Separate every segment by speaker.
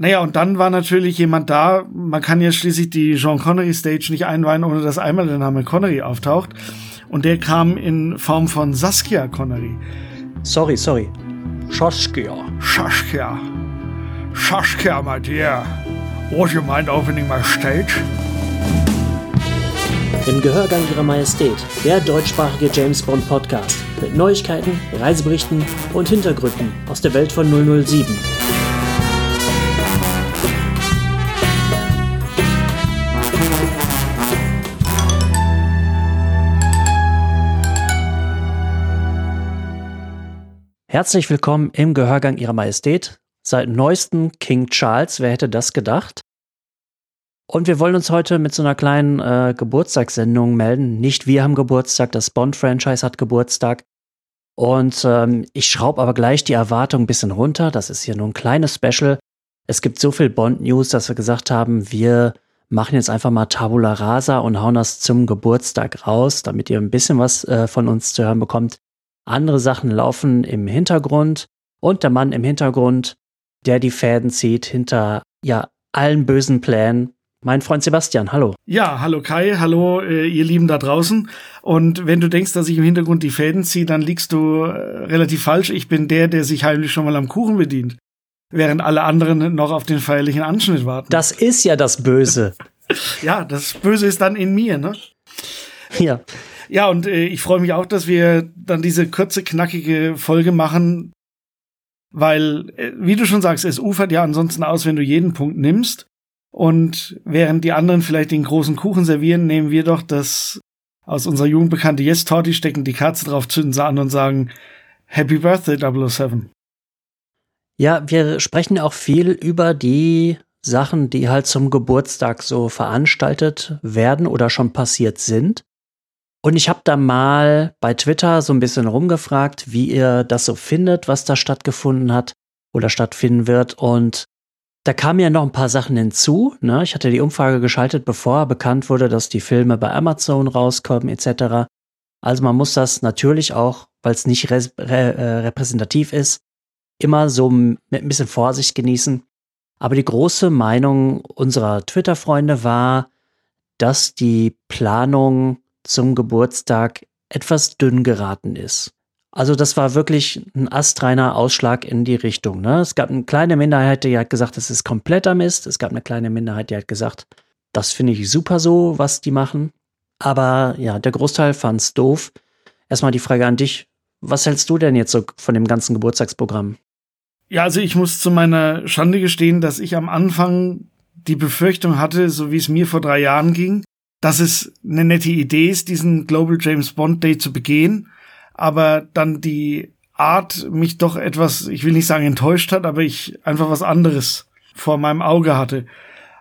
Speaker 1: Naja, und dann war natürlich jemand da. Man kann ja schließlich die Sean Connery Stage nicht einweihen, ohne dass einmal der Name Connery auftaucht. Und der kam in Form von Saskia Connery.
Speaker 2: Sorry, sorry. Saskia.
Speaker 1: Saskia. Saskia, my dear. Would you mind opening my stage?
Speaker 2: Im Gehörgang Ihrer Majestät, der deutschsprachige James Bond Podcast mit Neuigkeiten, Reiseberichten und Hintergründen aus der Welt von 007. Herzlich willkommen im Gehörgang Ihrer Majestät. Seit neuestem King Charles, wer hätte das gedacht? Und wir wollen uns heute mit so einer kleinen äh, Geburtstagssendung melden. Nicht wir haben Geburtstag, das Bond-Franchise hat Geburtstag. Und ähm, ich schraube aber gleich die Erwartung ein bisschen runter. Das ist hier nur ein kleines Special. Es gibt so viel Bond-News, dass wir gesagt haben, wir machen jetzt einfach mal Tabula Rasa und hauen das zum Geburtstag raus, damit ihr ein bisschen was äh, von uns zu hören bekommt. Andere Sachen laufen im Hintergrund und der Mann im Hintergrund, der die Fäden zieht hinter ja allen bösen Plänen. Mein Freund Sebastian, hallo.
Speaker 1: Ja, hallo Kai, hallo äh, ihr Lieben da draußen. Und wenn du denkst, dass ich im Hintergrund die Fäden ziehe, dann liegst du äh, relativ falsch. Ich bin der, der sich heimlich schon mal am Kuchen bedient, während alle anderen noch auf den feierlichen Anschnitt warten.
Speaker 2: Das ist ja das Böse.
Speaker 1: ja, das Böse ist dann in mir, ne?
Speaker 2: Ja.
Speaker 1: Ja, und äh, ich freue mich auch, dass wir dann diese kurze, knackige Folge machen, weil, äh, wie du schon sagst, es ufert ja ansonsten aus, wenn du jeden Punkt nimmst. Und während die anderen vielleicht den großen Kuchen servieren, nehmen wir doch das aus unserer Jugend bekannte Yes Torti, stecken die Kerze drauf, zünden sie an und sagen Happy Birthday 007.
Speaker 2: Ja, wir sprechen auch viel über die Sachen, die halt zum Geburtstag so veranstaltet werden oder schon passiert sind. Und ich habe da mal bei Twitter so ein bisschen rumgefragt, wie ihr das so findet, was da stattgefunden hat oder stattfinden wird. Und da kamen ja noch ein paar Sachen hinzu. Ne? Ich hatte die Umfrage geschaltet, bevor bekannt wurde, dass die Filme bei Amazon rauskommen etc. Also man muss das natürlich auch, weil es nicht re re äh, repräsentativ ist, immer so mit ein bisschen Vorsicht genießen. Aber die große Meinung unserer Twitter-Freunde war, dass die Planung zum Geburtstag etwas dünn geraten ist. Also das war wirklich ein astreiner Ausschlag in die Richtung. Ne? Es gab eine kleine Minderheit, die hat gesagt, das ist kompletter Mist. Es gab eine kleine Minderheit, die hat gesagt, das finde ich super so, was die machen. Aber ja, der Großteil fand es doof. Erstmal die Frage an dich. Was hältst du denn jetzt so von dem ganzen Geburtstagsprogramm?
Speaker 1: Ja, also ich muss zu meiner Schande gestehen, dass ich am Anfang die Befürchtung hatte, so wie es mir vor drei Jahren ging, dass es eine nette Idee ist, diesen Global James Bond Day zu begehen, aber dann die Art mich doch etwas, ich will nicht sagen enttäuscht hat, aber ich einfach was anderes vor meinem Auge hatte.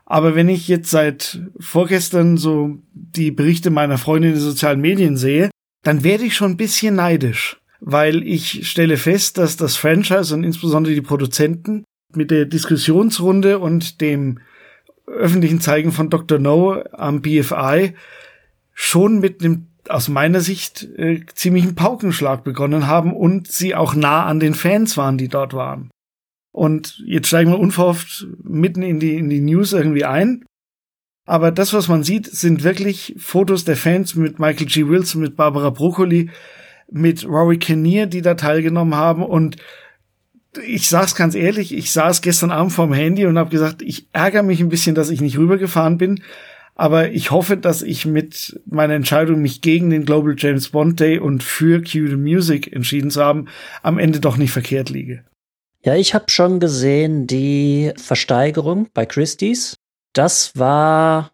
Speaker 1: Aber wenn ich jetzt seit vorgestern so die Berichte meiner Freunde in den sozialen Medien sehe, dann werde ich schon ein bisschen neidisch, weil ich stelle fest, dass das Franchise und insbesondere die Produzenten mit der Diskussionsrunde und dem öffentlichen Zeigen von Dr. No am BFI schon mit einem aus meiner Sicht äh, ziemlichen Paukenschlag begonnen haben und sie auch nah an den Fans waren, die dort waren. Und jetzt steigen wir unverhofft mitten in die, in die News irgendwie ein. Aber das, was man sieht, sind wirklich Fotos der Fans mit Michael G. Wilson, mit Barbara Broccoli, mit Rory Kinnear, die da teilgenommen haben. Und ich sag's ganz ehrlich, ich saß gestern Abend vorm Handy und habe gesagt, ich ärgere mich ein bisschen, dass ich nicht rübergefahren bin. Aber ich hoffe, dass ich mit meiner Entscheidung, mich gegen den Global James Bond Day und für Q the Music entschieden zu haben, am Ende doch nicht verkehrt liege.
Speaker 2: Ja, ich habe schon gesehen die Versteigerung bei Christie's. Das war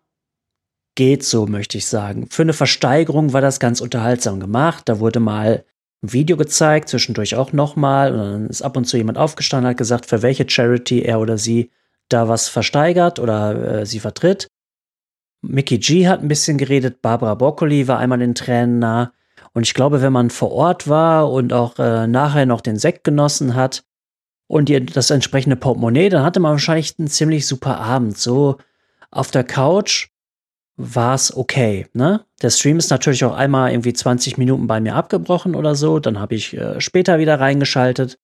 Speaker 2: geht so, möchte ich sagen. Für eine Versteigerung war das ganz unterhaltsam gemacht. Da wurde mal Video gezeigt, zwischendurch auch nochmal. Und dann ist ab und zu jemand aufgestanden, hat gesagt, für welche Charity er oder sie da was versteigert oder äh, sie vertritt. Mickey G hat ein bisschen geredet, Barbara Broccoli war einmal in Tränen nah. Und ich glaube, wenn man vor Ort war und auch äh, nachher noch den Sekt genossen hat und ihr das entsprechende Portemonnaie, dann hatte man wahrscheinlich einen ziemlich super Abend. So auf der Couch war es okay. Ne? Der Stream ist natürlich auch einmal irgendwie 20 Minuten bei mir abgebrochen oder so. Dann habe ich äh, später wieder reingeschaltet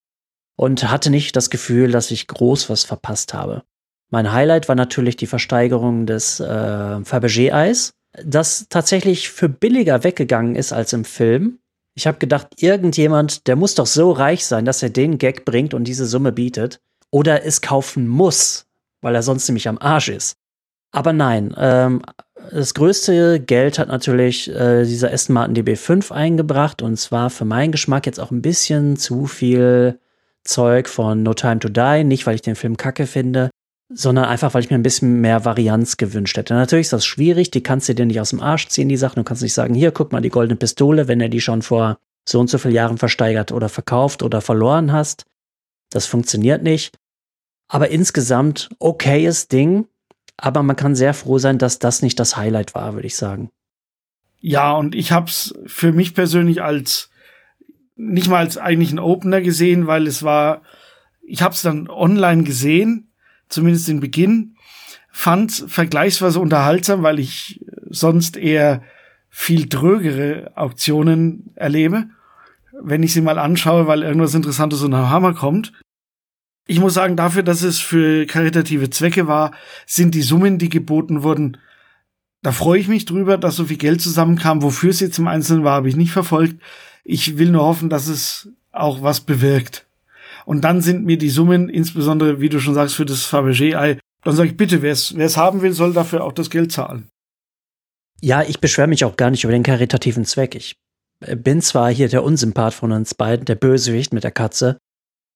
Speaker 2: und hatte nicht das Gefühl, dass ich groß was verpasst habe. Mein Highlight war natürlich die Versteigerung des äh, Fabergé-Eis, das tatsächlich für billiger weggegangen ist als im Film. Ich habe gedacht, irgendjemand, der muss doch so reich sein, dass er den Gag bringt und diese Summe bietet. Oder es kaufen muss, weil er sonst nämlich am Arsch ist. Aber nein, ähm, das größte Geld hat natürlich äh, dieser Aston Martin DB5 eingebracht und zwar für meinen Geschmack jetzt auch ein bisschen zu viel Zeug von No Time to Die. Nicht, weil ich den Film kacke finde, sondern einfach, weil ich mir ein bisschen mehr Varianz gewünscht hätte. Natürlich ist das schwierig, die kannst du dir nicht aus dem Arsch ziehen, die Sachen. Du kannst nicht sagen, hier, guck mal, die goldene Pistole, wenn er die schon vor so und so vielen Jahren versteigert oder verkauft oder verloren hast. Das funktioniert nicht. Aber insgesamt okayes Ding. Aber man kann sehr froh sein, dass das nicht das Highlight war, würde ich sagen.
Speaker 1: Ja, und ich hab's für mich persönlich als nicht mal als eigentlich ein Opener gesehen, weil es war, ich hab's dann online gesehen, zumindest den Beginn, fand vergleichsweise unterhaltsam, weil ich sonst eher viel drögere Auktionen erlebe, wenn ich sie mal anschaue, weil irgendwas Interessantes unter Hammer kommt. Ich muss sagen, dafür, dass es für karitative Zwecke war, sind die Summen, die geboten wurden, da freue ich mich drüber, dass so viel Geld zusammenkam. Wofür es jetzt im Einzelnen war, habe ich nicht verfolgt. Ich will nur hoffen, dass es auch was bewirkt. Und dann sind mir die Summen, insbesondere, wie du schon sagst, für das Fabergé-Ei, dann sage ich bitte, wer es haben will, soll dafür auch das Geld zahlen.
Speaker 2: Ja, ich beschwere mich auch gar nicht über den karitativen Zweck. Ich bin zwar hier der Unsympath von uns beiden, der Bösewicht mit der Katze,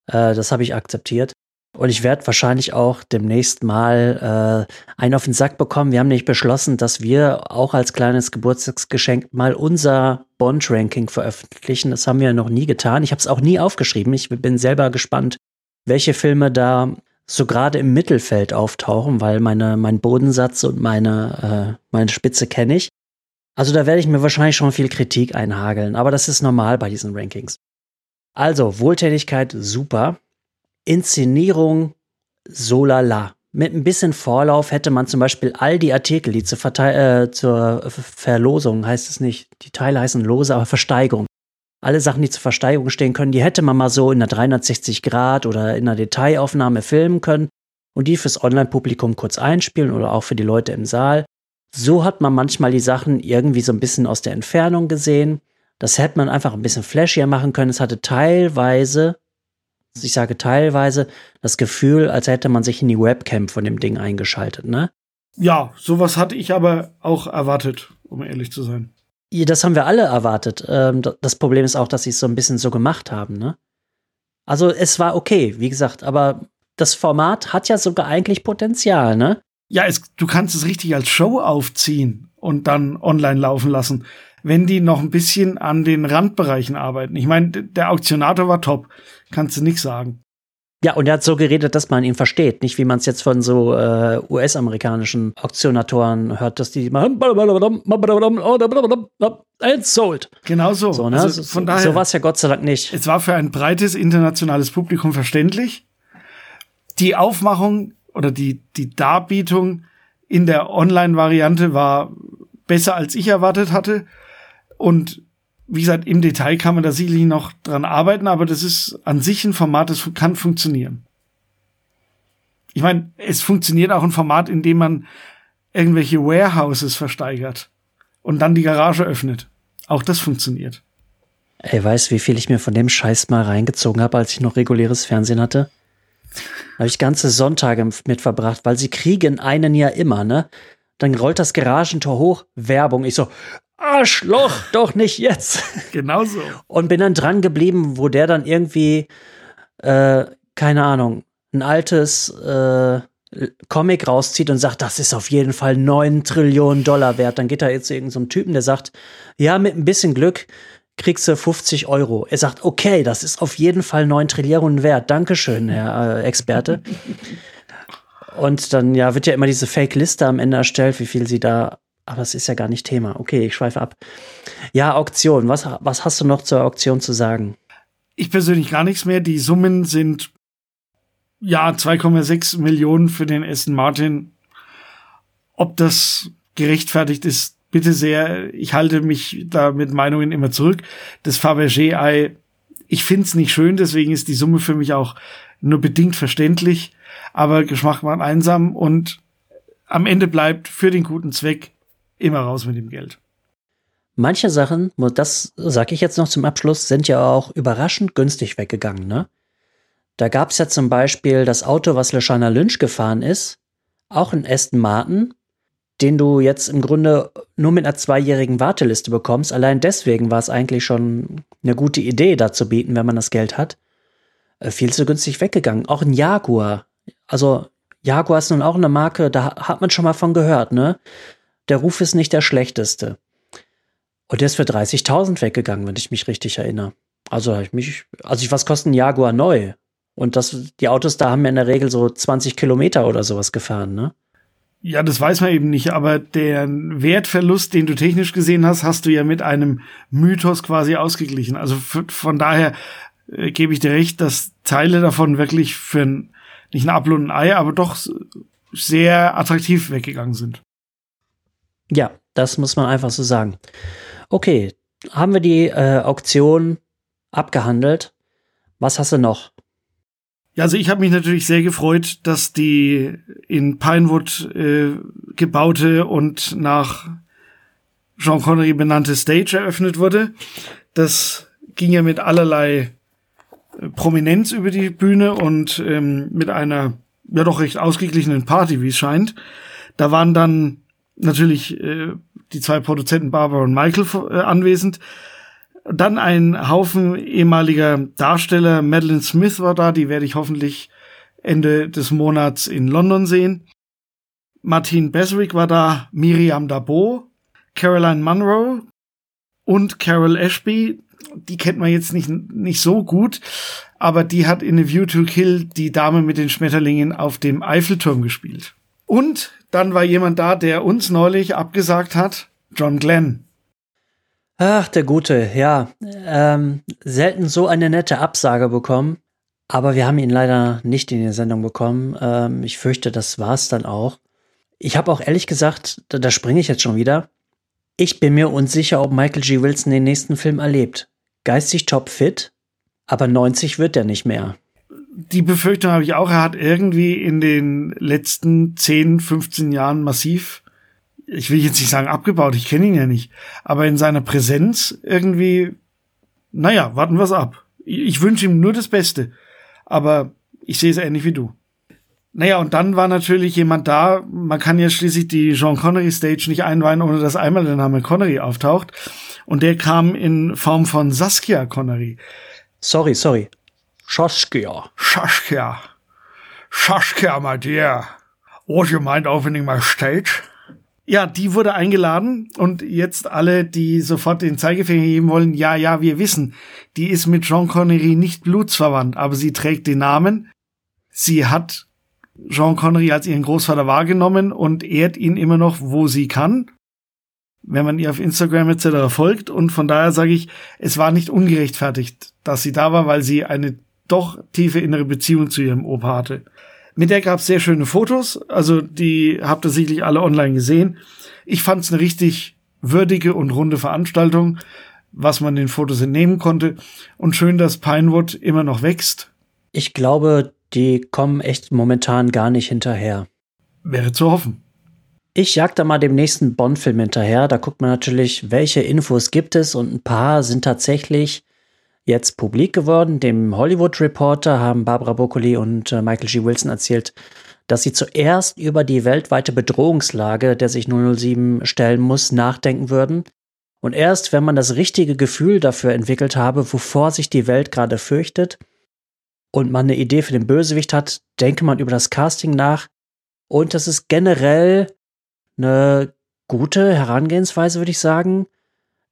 Speaker 2: äh, das habe ich akzeptiert. Und ich werde wahrscheinlich auch demnächst mal äh, einen auf den Sack bekommen. Wir haben nämlich beschlossen, dass wir auch als kleines Geburtstagsgeschenk mal unser Bond-Ranking veröffentlichen. Das haben wir noch nie getan. Ich habe es auch nie aufgeschrieben. Ich bin selber gespannt, welche Filme da so gerade im Mittelfeld auftauchen, weil meine, mein Bodensatz und meine, äh, meine Spitze kenne ich. Also da werde ich mir wahrscheinlich schon viel Kritik einhageln, aber das ist normal bei diesen Rankings. Also, Wohltätigkeit super. Inszenierung so lala. Mit ein bisschen Vorlauf hätte man zum Beispiel all die Artikel, die zur, Verteil äh, zur Verlosung, heißt es nicht, die Teile heißen Lose, aber Versteigerung. Alle Sachen, die zur Versteigerung stehen können, die hätte man mal so in einer 360 Grad oder in einer Detailaufnahme filmen können und die fürs Online-Publikum kurz einspielen oder auch für die Leute im Saal. So hat man manchmal die Sachen irgendwie so ein bisschen aus der Entfernung gesehen. Das hätte man einfach ein bisschen flashier machen können. Es hatte teilweise, ich sage teilweise, das Gefühl, als hätte man sich in die Webcam von dem Ding eingeschaltet, ne?
Speaker 1: Ja, sowas hatte ich aber auch erwartet, um ehrlich zu sein.
Speaker 2: Ja, das haben wir alle erwartet. Ähm, das Problem ist auch, dass sie es so ein bisschen so gemacht haben, ne? Also es war okay, wie gesagt, aber das Format hat ja sogar eigentlich Potenzial, ne?
Speaker 1: Ja, es, du kannst es richtig als Show aufziehen und dann online laufen lassen wenn die noch ein bisschen an den Randbereichen arbeiten. Ich meine, der Auktionator war top, kannst du nicht sagen.
Speaker 2: Ja, und er hat so geredet, dass man ihn versteht, nicht wie man es jetzt von so äh, US-amerikanischen Auktionatoren hört, dass die machen and sold.
Speaker 1: Genau so.
Speaker 2: So, ne? also von daher, so war es ja Gott sei Dank nicht.
Speaker 1: Es war für ein breites internationales Publikum verständlich. Die Aufmachung oder die, die Darbietung in der Online-Variante war besser, als ich erwartet hatte. Und wie gesagt, im Detail kann man da sicherlich noch dran arbeiten, aber das ist an sich ein Format, das kann funktionieren. Ich meine, es funktioniert auch ein Format, in dem man irgendwelche Warehouses versteigert und dann die Garage öffnet. Auch das funktioniert.
Speaker 2: Ey, weißt wie viel ich mir von dem Scheiß mal reingezogen habe, als ich noch reguläres Fernsehen hatte? habe ich ganze Sonntage mit verbracht, weil sie kriegen einen ja immer, ne? Dann rollt das Garagentor hoch, Werbung. Ich so, Arschloch, doch nicht jetzt.
Speaker 1: Genau so.
Speaker 2: Und bin dann dran geblieben, wo der dann irgendwie, äh, keine Ahnung, ein altes äh, Comic rauszieht und sagt, das ist auf jeden Fall 9 Trillionen Dollar wert. Dann geht er jetzt zu irgendeinem so Typen, der sagt, ja, mit ein bisschen Glück kriegst du 50 Euro. Er sagt, okay, das ist auf jeden Fall 9 Trillionen wert. Dankeschön, Herr äh, Experte. Und dann ja wird ja immer diese Fake-Liste am Ende erstellt, wie viel sie da. Aber es ist ja gar nicht Thema. Okay, ich schweife ab. Ja, Auktion. Was, was hast du noch zur Auktion zu sagen?
Speaker 1: Ich persönlich gar nichts mehr. Die Summen sind ja 2,6 Millionen für den Aston Martin. Ob das gerechtfertigt ist, bitte sehr. Ich halte mich da mit Meinungen immer zurück. Das Fabergé-Ei, ich find's nicht schön, deswegen ist die Summe für mich auch nur bedingt verständlich, aber Geschmack macht einsam und am Ende bleibt für den guten Zweck immer raus mit dem Geld.
Speaker 2: Manche Sachen, das sage ich jetzt noch zum Abschluss, sind ja auch überraschend günstig weggegangen, ne? Da gab es ja zum Beispiel das Auto, was Lashana Lynch gefahren ist, auch ein Aston Martin, den du jetzt im Grunde nur mit einer zweijährigen Warteliste bekommst. Allein deswegen war es eigentlich schon eine gute Idee, da zu bieten, wenn man das Geld hat. Äh, viel zu günstig weggegangen. Auch ein Jaguar. Also Jaguar ist nun auch eine Marke, da hat man schon mal von gehört, ne? Der Ruf ist nicht der schlechteste. Und der ist für 30.000 weggegangen, wenn ich mich richtig erinnere. Also ich mich, also ich, was kostet ein Jaguar neu? Und das, die Autos da haben ja in der Regel so 20 Kilometer oder sowas gefahren, ne?
Speaker 1: Ja, das weiß man eben nicht, aber der Wertverlust, den du technisch gesehen hast, hast du ja mit einem Mythos quasi ausgeglichen. Also von daher äh, gebe ich dir recht, dass Teile davon wirklich für ein, nicht ein Apfel und ein Ei, aber doch sehr attraktiv weggegangen sind.
Speaker 2: Ja, das muss man einfach so sagen. Okay, haben wir die äh, Auktion abgehandelt. Was hast du noch?
Speaker 1: Ja, also ich habe mich natürlich sehr gefreut, dass die in Pinewood äh, gebaute und nach Jean Connery benannte Stage eröffnet wurde. Das ging ja mit allerlei äh, Prominenz über die Bühne und ähm, mit einer ja doch recht ausgeglichenen Party, wie es scheint. Da waren dann natürlich äh, die zwei Produzenten Barbara und Michael äh, anwesend. Dann ein Haufen ehemaliger Darsteller. Madeline Smith war da, die werde ich hoffentlich Ende des Monats in London sehen. Martin Beswick war da, Miriam Dabo, Caroline Munro und Carol Ashby. Die kennt man jetzt nicht, nicht so gut, aber die hat in A View to Kill die Dame mit den Schmetterlingen auf dem Eiffelturm gespielt. Und dann war jemand da, der uns neulich abgesagt hat, John Glenn.
Speaker 2: Ach, der Gute, ja. Ähm, selten so eine nette Absage bekommen. Aber wir haben ihn leider nicht in die Sendung bekommen. Ähm, ich fürchte, das war's dann auch. Ich habe auch ehrlich gesagt, da, da springe ich jetzt schon wieder. Ich bin mir unsicher, ob Michael G. Wilson den nächsten Film erlebt. Geistig topfit, aber 90 wird er nicht mehr.
Speaker 1: Die Befürchtung habe ich auch. Er hat irgendwie in den letzten 10, 15 Jahren massiv ich will jetzt nicht sagen abgebaut, ich kenne ihn ja nicht, aber in seiner Präsenz irgendwie, naja, warten wir's ab. Ich wünsche ihm nur das Beste, aber ich sehe es ähnlich wie du. Naja, und dann war natürlich jemand da, man kann ja schließlich die Jean Connery Stage nicht einweihen, ohne dass einmal der Name Connery auftaucht. Und der kam in Form von Saskia Connery.
Speaker 2: Sorry, sorry. Saskia.
Speaker 1: Saskia. Saskia, my dear. Would you mind opening my stage? Ja, die wurde eingeladen und jetzt alle, die sofort den Zeigefinger geben wollen, ja, ja, wir wissen, die ist mit Jean Connery nicht blutsverwandt, aber sie trägt den Namen. Sie hat Jean Connery als ihren Großvater wahrgenommen und ehrt ihn immer noch, wo sie kann, wenn man ihr auf Instagram etc. folgt. Und von daher sage ich, es war nicht ungerechtfertigt, dass sie da war, weil sie eine doch tiefe innere Beziehung zu ihrem Opa hatte. Mit der gab es sehr schöne Fotos, also die habt ihr sicherlich alle online gesehen. Ich fand es eine richtig würdige und runde Veranstaltung, was man den Fotos entnehmen konnte. Und schön, dass Pinewood immer noch wächst.
Speaker 2: Ich glaube, die kommen echt momentan gar nicht hinterher.
Speaker 1: Wäre zu hoffen.
Speaker 2: Ich jag da mal dem nächsten Bond-Film hinterher. Da guckt man natürlich, welche Infos gibt es und ein paar sind tatsächlich jetzt publik geworden. Dem Hollywood Reporter haben Barbara Broccoli und äh, Michael G. Wilson erzählt, dass sie zuerst über die weltweite Bedrohungslage, der sich 007 stellen muss, nachdenken würden. Und erst wenn man das richtige Gefühl dafür entwickelt habe, wovor sich die Welt gerade fürchtet, und man eine Idee für den Bösewicht hat, denke man über das Casting nach. Und das ist generell eine gute Herangehensweise, würde ich sagen.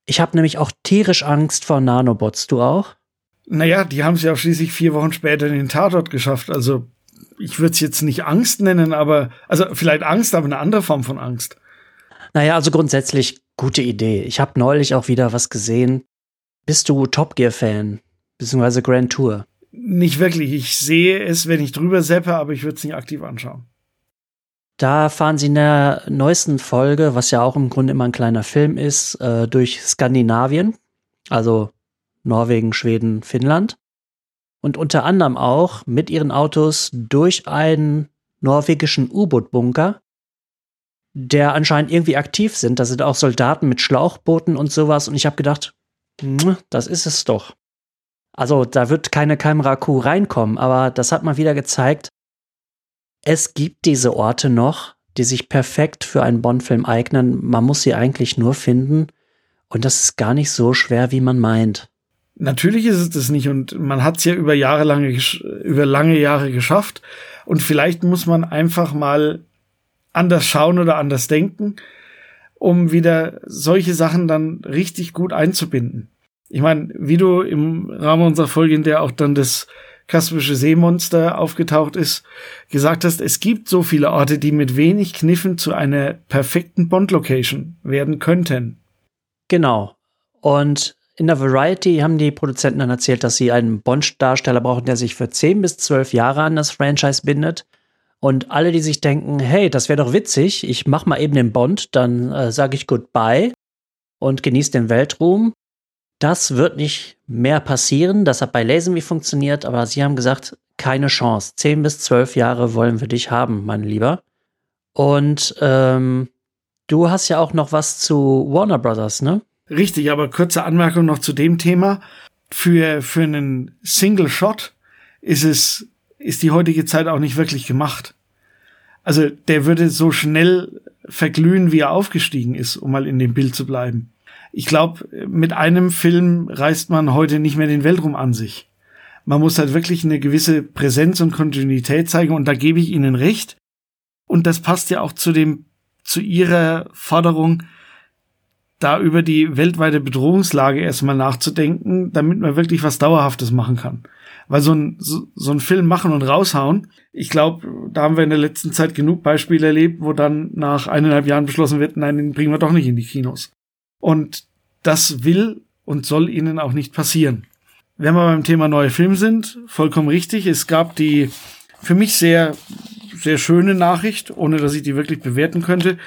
Speaker 2: Ich habe nämlich auch tierisch Angst vor Nanobots. Du auch?
Speaker 1: Naja, die haben es ja schließlich vier Wochen später in den Tatort geschafft. Also ich würde es jetzt nicht Angst nennen, aber also vielleicht Angst, aber eine andere Form von Angst.
Speaker 2: Naja, also grundsätzlich gute Idee. Ich habe neulich auch wieder was gesehen. Bist du Top Gear-Fan? Beziehungsweise Grand Tour?
Speaker 1: Nicht wirklich. Ich sehe es, wenn ich drüber seppe, aber ich würde es nicht aktiv anschauen.
Speaker 2: Da fahren sie in der neuesten Folge, was ja auch im Grunde immer ein kleiner Film ist, äh, durch Skandinavien, also Norwegen, Schweden, Finnland. und unter anderem auch mit ihren Autos durch einen norwegischen U-Boot-Bunker, der anscheinend irgendwie aktiv sind. Da sind auch Soldaten mit Schlauchbooten und sowas. Und ich habe gedacht, das ist es doch. Also da wird keine Kamera-Kuh reinkommen, aber das hat mal wieder gezeigt, es gibt diese Orte noch, die sich perfekt für einen Bond-Film eignen. Man muss sie eigentlich nur finden. Und das ist gar nicht so schwer, wie man meint.
Speaker 1: Natürlich ist es das nicht und man hat es ja über Jahre lange, über lange Jahre geschafft. Und vielleicht muss man einfach mal anders schauen oder anders denken, um wieder solche Sachen dann richtig gut einzubinden. Ich meine, wie du im Rahmen unserer Folge, in der auch dann das kaspische Seemonster aufgetaucht ist, gesagt hast, es gibt so viele Orte, die mit wenig Kniffen zu einer perfekten Bond-Location werden könnten.
Speaker 2: Genau. Und in der Variety haben die Produzenten dann erzählt, dass sie einen Bond-Darsteller brauchen, der sich für 10 bis 12 Jahre an das Franchise bindet. Und alle, die sich denken, hey, das wäre doch witzig, ich mach mal eben den Bond, dann äh, sage ich Goodbye und genieße den Weltruhm. Das wird nicht mehr passieren. Das hat bei Lazenby funktioniert, aber sie haben gesagt, keine Chance. Zehn bis zwölf Jahre wollen wir dich haben, mein Lieber. Und ähm, du hast ja auch noch was zu Warner Brothers, ne?
Speaker 1: Richtig, aber kurze Anmerkung noch zu dem Thema. Für, für einen Single Shot ist es, ist die heutige Zeit auch nicht wirklich gemacht. Also der würde so schnell verglühen, wie er aufgestiegen ist, um mal in dem Bild zu bleiben ich glaube, mit einem Film reißt man heute nicht mehr den Weltraum an sich. Man muss halt wirklich eine gewisse Präsenz und Kontinuität zeigen und da gebe ich Ihnen recht. Und das passt ja auch zu dem, zu Ihrer Forderung, da über die weltweite Bedrohungslage erstmal nachzudenken, damit man wirklich was Dauerhaftes machen kann. Weil so ein, so, so ein Film machen und raushauen, ich glaube, da haben wir in der letzten Zeit genug Beispiele erlebt, wo dann nach eineinhalb Jahren beschlossen wird, nein, den bringen wir doch nicht in die Kinos. Und das will und soll ihnen auch nicht passieren. Wenn wir beim Thema neue Film sind, vollkommen richtig. Es gab die für mich sehr, sehr schöne Nachricht, ohne dass ich die wirklich bewerten könnte,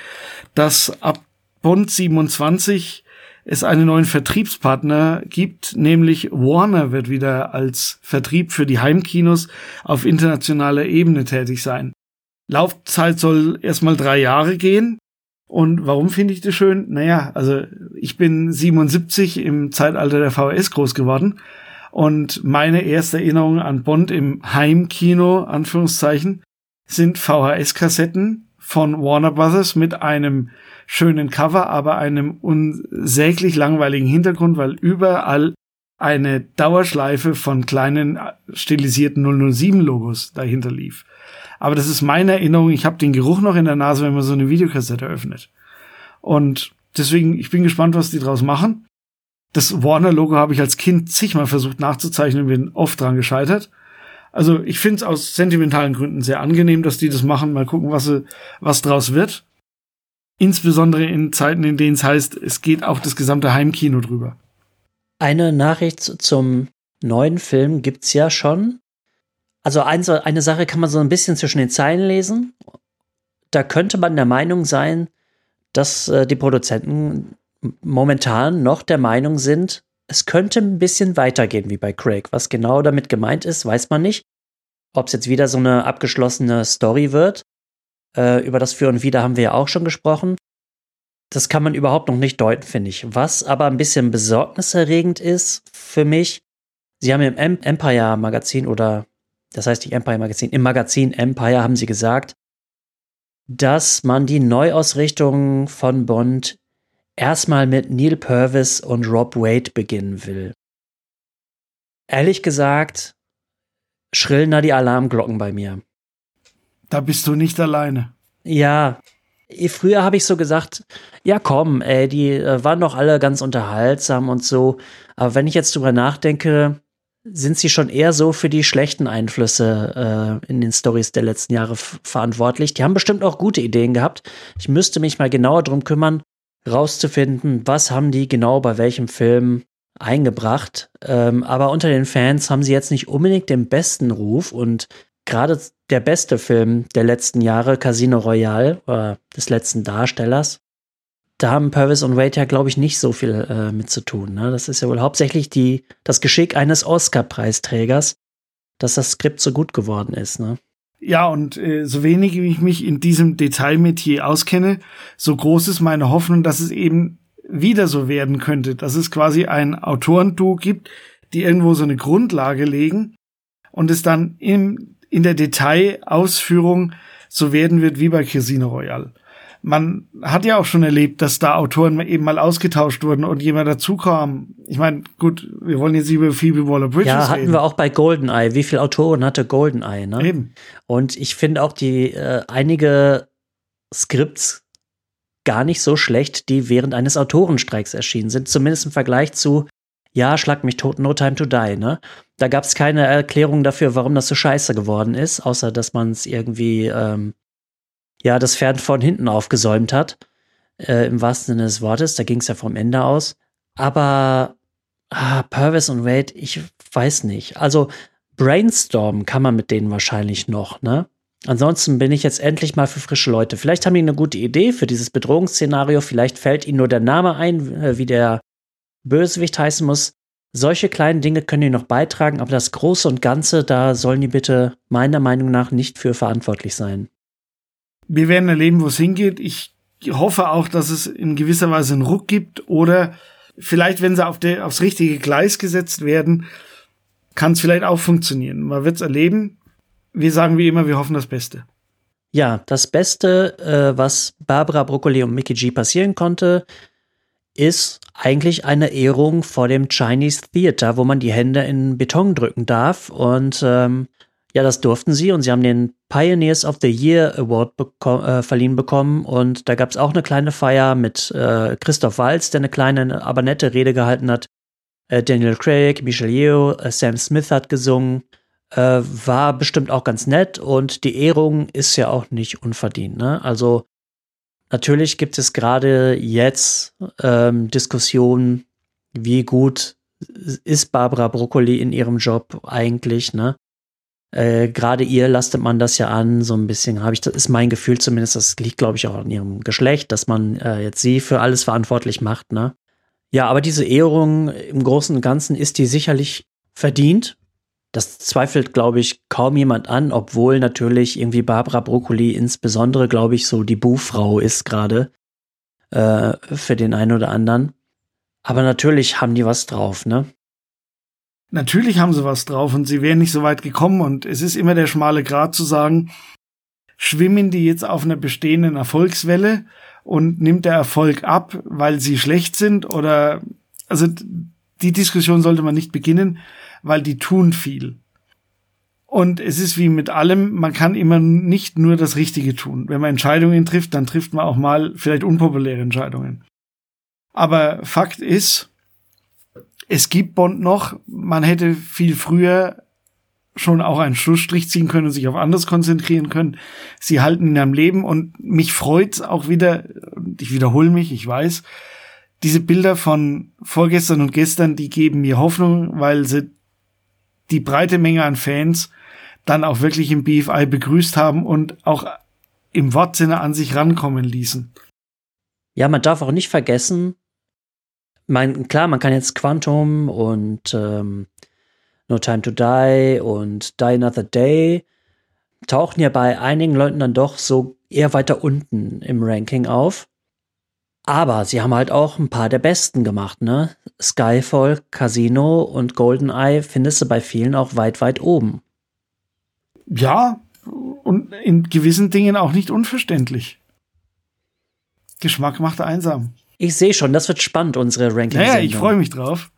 Speaker 1: dass ab Bond 27 es einen neuen Vertriebspartner gibt, nämlich Warner wird wieder als Vertrieb für die Heimkinos auf internationaler Ebene tätig sein. Laufzeit soll erstmal drei Jahre gehen. Und warum finde ich das schön? Naja, also ich bin 77 im Zeitalter der VHS groß geworden. Und meine erste Erinnerung an Bond im Heimkino, Anführungszeichen, sind VHS-Kassetten von Warner Brothers mit einem schönen Cover, aber einem unsäglich langweiligen Hintergrund, weil überall eine Dauerschleife von kleinen stilisierten 007-Logos dahinter lief. Aber das ist meine Erinnerung. Ich habe den Geruch noch in der Nase, wenn man so eine Videokassette öffnet. Und deswegen, ich bin gespannt, was die draus machen. Das Warner-Logo habe ich als Kind zigmal versucht nachzuzeichnen und bin oft dran gescheitert. Also ich finde es aus sentimentalen Gründen sehr angenehm, dass die das machen. Mal gucken, was, was draus wird. Insbesondere in Zeiten, in denen es heißt, es geht auch das gesamte Heimkino drüber.
Speaker 2: Eine Nachricht zum neuen Film gibt's ja schon. Also eine Sache kann man so ein bisschen zwischen den Zeilen lesen. Da könnte man der Meinung sein, dass äh, die Produzenten momentan noch der Meinung sind, es könnte ein bisschen weitergehen wie bei Craig. Was genau damit gemeint ist, weiß man nicht. Ob es jetzt wieder so eine abgeschlossene Story wird. Äh, über das Für und Wider haben wir ja auch schon gesprochen. Das kann man überhaupt noch nicht deuten, finde ich. Was aber ein bisschen besorgniserregend ist für mich, sie haben im Empire Magazin oder das heißt die Empire Magazin, im Magazin Empire haben sie gesagt, dass man die Neuausrichtung von Bond erstmal mit Neil Purvis und Rob Wade beginnen will. Ehrlich gesagt, schrillen da die Alarmglocken bei mir.
Speaker 1: Da bist du nicht alleine.
Speaker 2: Ja, früher habe ich so gesagt, ja komm, ey, die äh, waren doch alle ganz unterhaltsam und so. Aber wenn ich jetzt drüber nachdenke, sind sie schon eher so für die schlechten Einflüsse äh, in den Stories der letzten Jahre verantwortlich. Die haben bestimmt auch gute Ideen gehabt. Ich müsste mich mal genauer drum kümmern, rauszufinden, was haben die genau bei welchem Film eingebracht. Ähm, aber unter den Fans haben sie jetzt nicht unbedingt den besten Ruf und gerade der beste Film der letzten Jahre, Casino Royale, äh, des letzten Darstellers, da haben Purvis und Wade ja, glaube ich, nicht so viel äh, mit zu tun. Ne? Das ist ja wohl hauptsächlich die, das Geschick eines Oscar-Preisträgers. dass das Skript so gut geworden ist, ne?
Speaker 1: Ja, und äh, so wenig ich mich in diesem Detailmetier auskenne, so groß ist meine Hoffnung, dass es eben wieder so werden könnte, dass es quasi ein Autorenduo gibt, die irgendwo so eine Grundlage legen und es dann im, in der Detailausführung so werden wird wie bei Casino Royale man hat ja auch schon erlebt, dass da Autoren eben mal ausgetauscht wurden und jemand dazukam. Ich meine, gut, wir wollen jetzt über Phoebe Waller-Bridges
Speaker 2: Ja, hatten reden. wir auch bei Goldeneye. Wie viele Autoren hatte Goldeneye, ne?
Speaker 1: Eben.
Speaker 2: Und ich finde auch die äh, einige Skripts gar nicht so schlecht, die während eines Autorenstreiks erschienen sind. Zumindest im Vergleich zu ja, schlag mich tot, no time to die, ne? Da gab es keine Erklärung dafür, warum das so scheiße geworden ist, außer dass man es irgendwie ähm, ja das Pferd von hinten aufgesäumt hat, äh, im wahrsten Sinne des Wortes. Da ging es ja vom Ende aus. Aber ah, Purvis und Wade, ich weiß nicht. Also Brainstorm kann man mit denen wahrscheinlich noch, ne? Ansonsten bin ich jetzt endlich mal für frische Leute. Vielleicht haben die eine gute Idee für dieses Bedrohungsszenario. Vielleicht fällt ihnen nur der Name ein, äh, wie der Bösewicht heißen muss. Solche kleinen Dinge können die noch beitragen, aber das Große und Ganze, da sollen die bitte meiner Meinung nach nicht für verantwortlich sein
Speaker 1: wir werden erleben, wo es hingeht. Ich hoffe auch, dass es in gewisser Weise einen Ruck gibt oder vielleicht, wenn sie auf der, aufs richtige Gleis gesetzt werden, kann es vielleicht auch funktionieren. Man wird es erleben. Wir sagen wie immer, wir hoffen das Beste.
Speaker 2: Ja, das Beste, äh, was Barbara Broccoli und Mickey G passieren konnte, ist eigentlich eine Ehrung vor dem Chinese Theater, wo man die Hände in Beton drücken darf. Und ähm, ja, das durften sie und sie haben den Pioneers of the Year Award beko äh, verliehen bekommen und da gab es auch eine kleine Feier mit äh, Christoph Walz, der eine kleine, aber nette Rede gehalten hat. Äh, Daniel Craig, Michelle Yeoh, äh, Sam Smith hat gesungen. Äh, war bestimmt auch ganz nett und die Ehrung ist ja auch nicht unverdient. Ne? Also natürlich gibt es gerade jetzt ähm, Diskussionen, wie gut ist Barbara Broccoli in ihrem Job eigentlich, ne? Äh, Gerade ihr lastet man das ja an, so ein bisschen habe ich, das ist mein Gefühl zumindest, das liegt, glaube ich, auch an ihrem Geschlecht, dass man äh, jetzt sie für alles verantwortlich macht, ne? Ja, aber diese Ehrung im Großen und Ganzen ist die sicherlich verdient. Das zweifelt, glaube ich, kaum jemand an, obwohl natürlich irgendwie Barbara Broccoli insbesondere, glaube ich, so die Buhfrau ist gerade äh, für den einen oder anderen. Aber natürlich haben die was drauf, ne?
Speaker 1: Natürlich haben sie was drauf und sie wären nicht so weit gekommen und es ist immer der schmale Grat zu sagen, schwimmen die jetzt auf einer bestehenden Erfolgswelle und nimmt der Erfolg ab, weil sie schlecht sind oder, also die Diskussion sollte man nicht beginnen, weil die tun viel. Und es ist wie mit allem, man kann immer nicht nur das Richtige tun. Wenn man Entscheidungen trifft, dann trifft man auch mal vielleicht unpopuläre Entscheidungen. Aber Fakt ist, es gibt Bond noch. Man hätte viel früher schon auch einen Schlussstrich ziehen können und sich auf anderes konzentrieren können. Sie halten ihn am Leben und mich freut's auch wieder, ich wiederhole mich, ich weiß, diese Bilder von vorgestern und gestern, die geben mir Hoffnung, weil sie die breite Menge an Fans dann auch wirklich im BFI begrüßt haben und auch im Wortsinne an sich rankommen ließen.
Speaker 2: Ja, man darf auch nicht vergessen, mein, klar, man kann jetzt Quantum und ähm, No Time to Die und Die Another Day tauchen ja bei einigen Leuten dann doch so eher weiter unten im Ranking auf. Aber sie haben halt auch ein paar der besten gemacht, ne? Skyfall, Casino und GoldenEye findest du bei vielen auch weit, weit oben.
Speaker 1: Ja, und in gewissen Dingen auch nicht unverständlich. Geschmack macht einsam.
Speaker 2: Ich sehe schon, das wird spannend, unsere ranking -Sendung.
Speaker 1: Ja, ich freue mich drauf.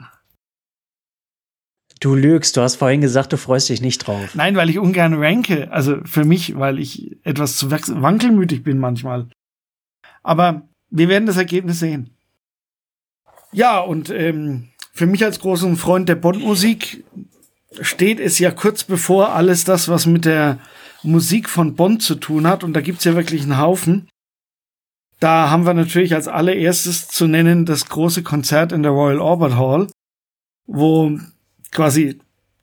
Speaker 2: Du lügst, du hast vorhin gesagt, du freust dich nicht drauf.
Speaker 1: Nein, weil ich ungern ranke. Also für mich, weil ich etwas zu wankelmütig bin manchmal. Aber wir werden das Ergebnis sehen. Ja, und ähm, für mich als großen Freund der Bond-Musik steht es ja kurz bevor alles das, was mit der Musik von Bond zu tun hat. Und da gibt's ja wirklich einen Haufen. Da haben wir natürlich als allererstes zu nennen das große Konzert in der Royal Albert Hall, wo quasi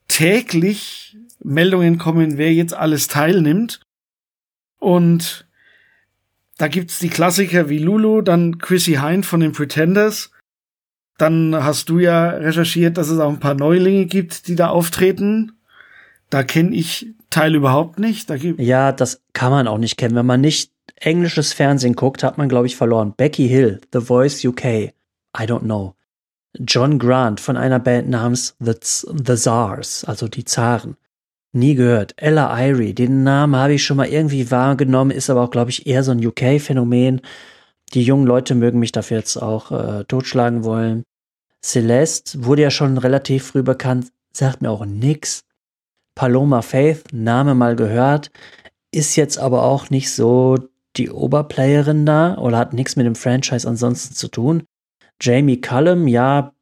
Speaker 1: täglich Meldungen kommen, wer jetzt alles teilnimmt. Und da gibt's die Klassiker wie Lulu, dann Chrissy Hind von den Pretenders. Dann hast du ja recherchiert, dass es auch ein paar Neulinge gibt, die da auftreten. Da kenne ich Teil überhaupt nicht. Da
Speaker 2: ja, das kann man auch nicht kennen. Wenn man nicht englisches Fernsehen guckt, hat man, glaube ich, verloren. Becky Hill, The Voice UK. I don't know. John Grant von einer Band namens The, The Czars, also die Zaren. Nie gehört. Ella Irie, den Namen habe ich schon mal irgendwie wahrgenommen, ist aber auch, glaube ich, eher so ein UK-Phänomen. Die jungen Leute mögen mich dafür jetzt auch äh, totschlagen wollen. Celeste wurde ja schon relativ früh bekannt, sagt mir auch nix. Paloma Faith, Name mal gehört, ist jetzt aber auch nicht so die Oberplayerin da oder hat nichts mit dem Franchise ansonsten zu tun. Jamie Cullum, ja,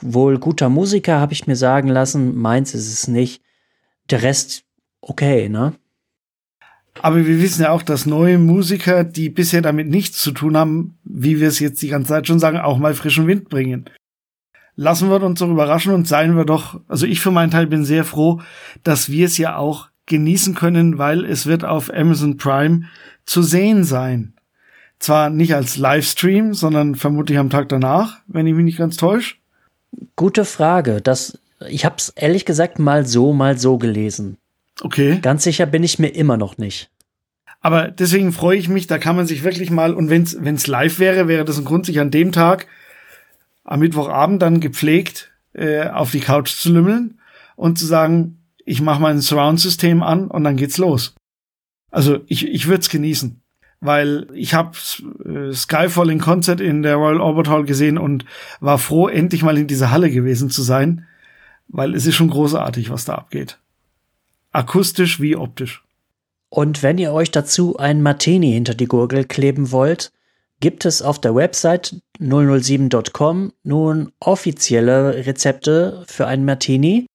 Speaker 2: wohl guter Musiker, habe ich mir sagen lassen. Meins ist es nicht. Der Rest okay, ne?
Speaker 1: Aber wir wissen ja auch, dass neue Musiker, die bisher damit nichts zu tun haben, wie wir es jetzt die ganze Zeit schon sagen, auch mal frischen Wind bringen lassen wir uns doch überraschen und seien wir doch, also ich für meinen Teil bin sehr froh, dass wir es ja auch genießen können, weil es wird auf Amazon Prime zu sehen sein. Zwar nicht als Livestream, sondern vermutlich am Tag danach, wenn ich mich nicht ganz täusche.
Speaker 2: Gute Frage. Das, ich habe es ehrlich gesagt mal so, mal so gelesen.
Speaker 1: Okay.
Speaker 2: Ganz sicher bin ich mir immer noch nicht.
Speaker 1: Aber deswegen freue ich mich, da kann man sich wirklich mal, und wenn es live wäre, wäre das ein Grund, sich an dem Tag am Mittwochabend dann gepflegt äh, auf die Couch zu lümmeln und zu sagen, ich mache mein Surround-System an und dann geht's los. Also ich, ich würde es genießen, weil ich habe äh, Skyfall in Concert in der Royal Albert Hall gesehen und war froh, endlich mal in dieser Halle gewesen zu sein, weil es ist schon großartig, was da abgeht. Akustisch wie optisch.
Speaker 2: Und wenn ihr euch dazu ein Martini hinter die Gurgel kleben wollt, gibt es auf der Website 007.com nun offizielle Rezepte für einen Martini.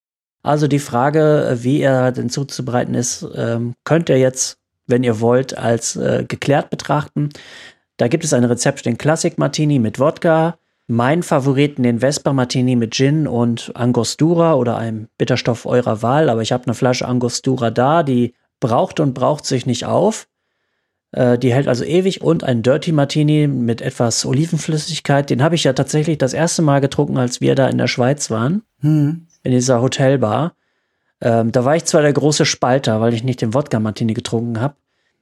Speaker 2: Also die Frage, wie er denn zuzubereiten ist, ähm, könnt ihr jetzt, wenn ihr wollt, als äh, geklärt betrachten. Da gibt es ein Rezept den Classic Martini mit Wodka, mein Favoriten den Vespa Martini mit Gin und Angostura oder einem Bitterstoff eurer Wahl, aber ich habe eine Flasche Angostura da, die braucht und braucht sich nicht auf. Äh, die hält also ewig und ein Dirty Martini mit etwas Olivenflüssigkeit. Den habe ich ja tatsächlich das erste Mal getrunken, als wir da in der Schweiz waren. Hm. In dieser Hotelbar. Ähm, da war ich zwar der große Spalter, weil ich nicht den Wodka Martini getrunken habe.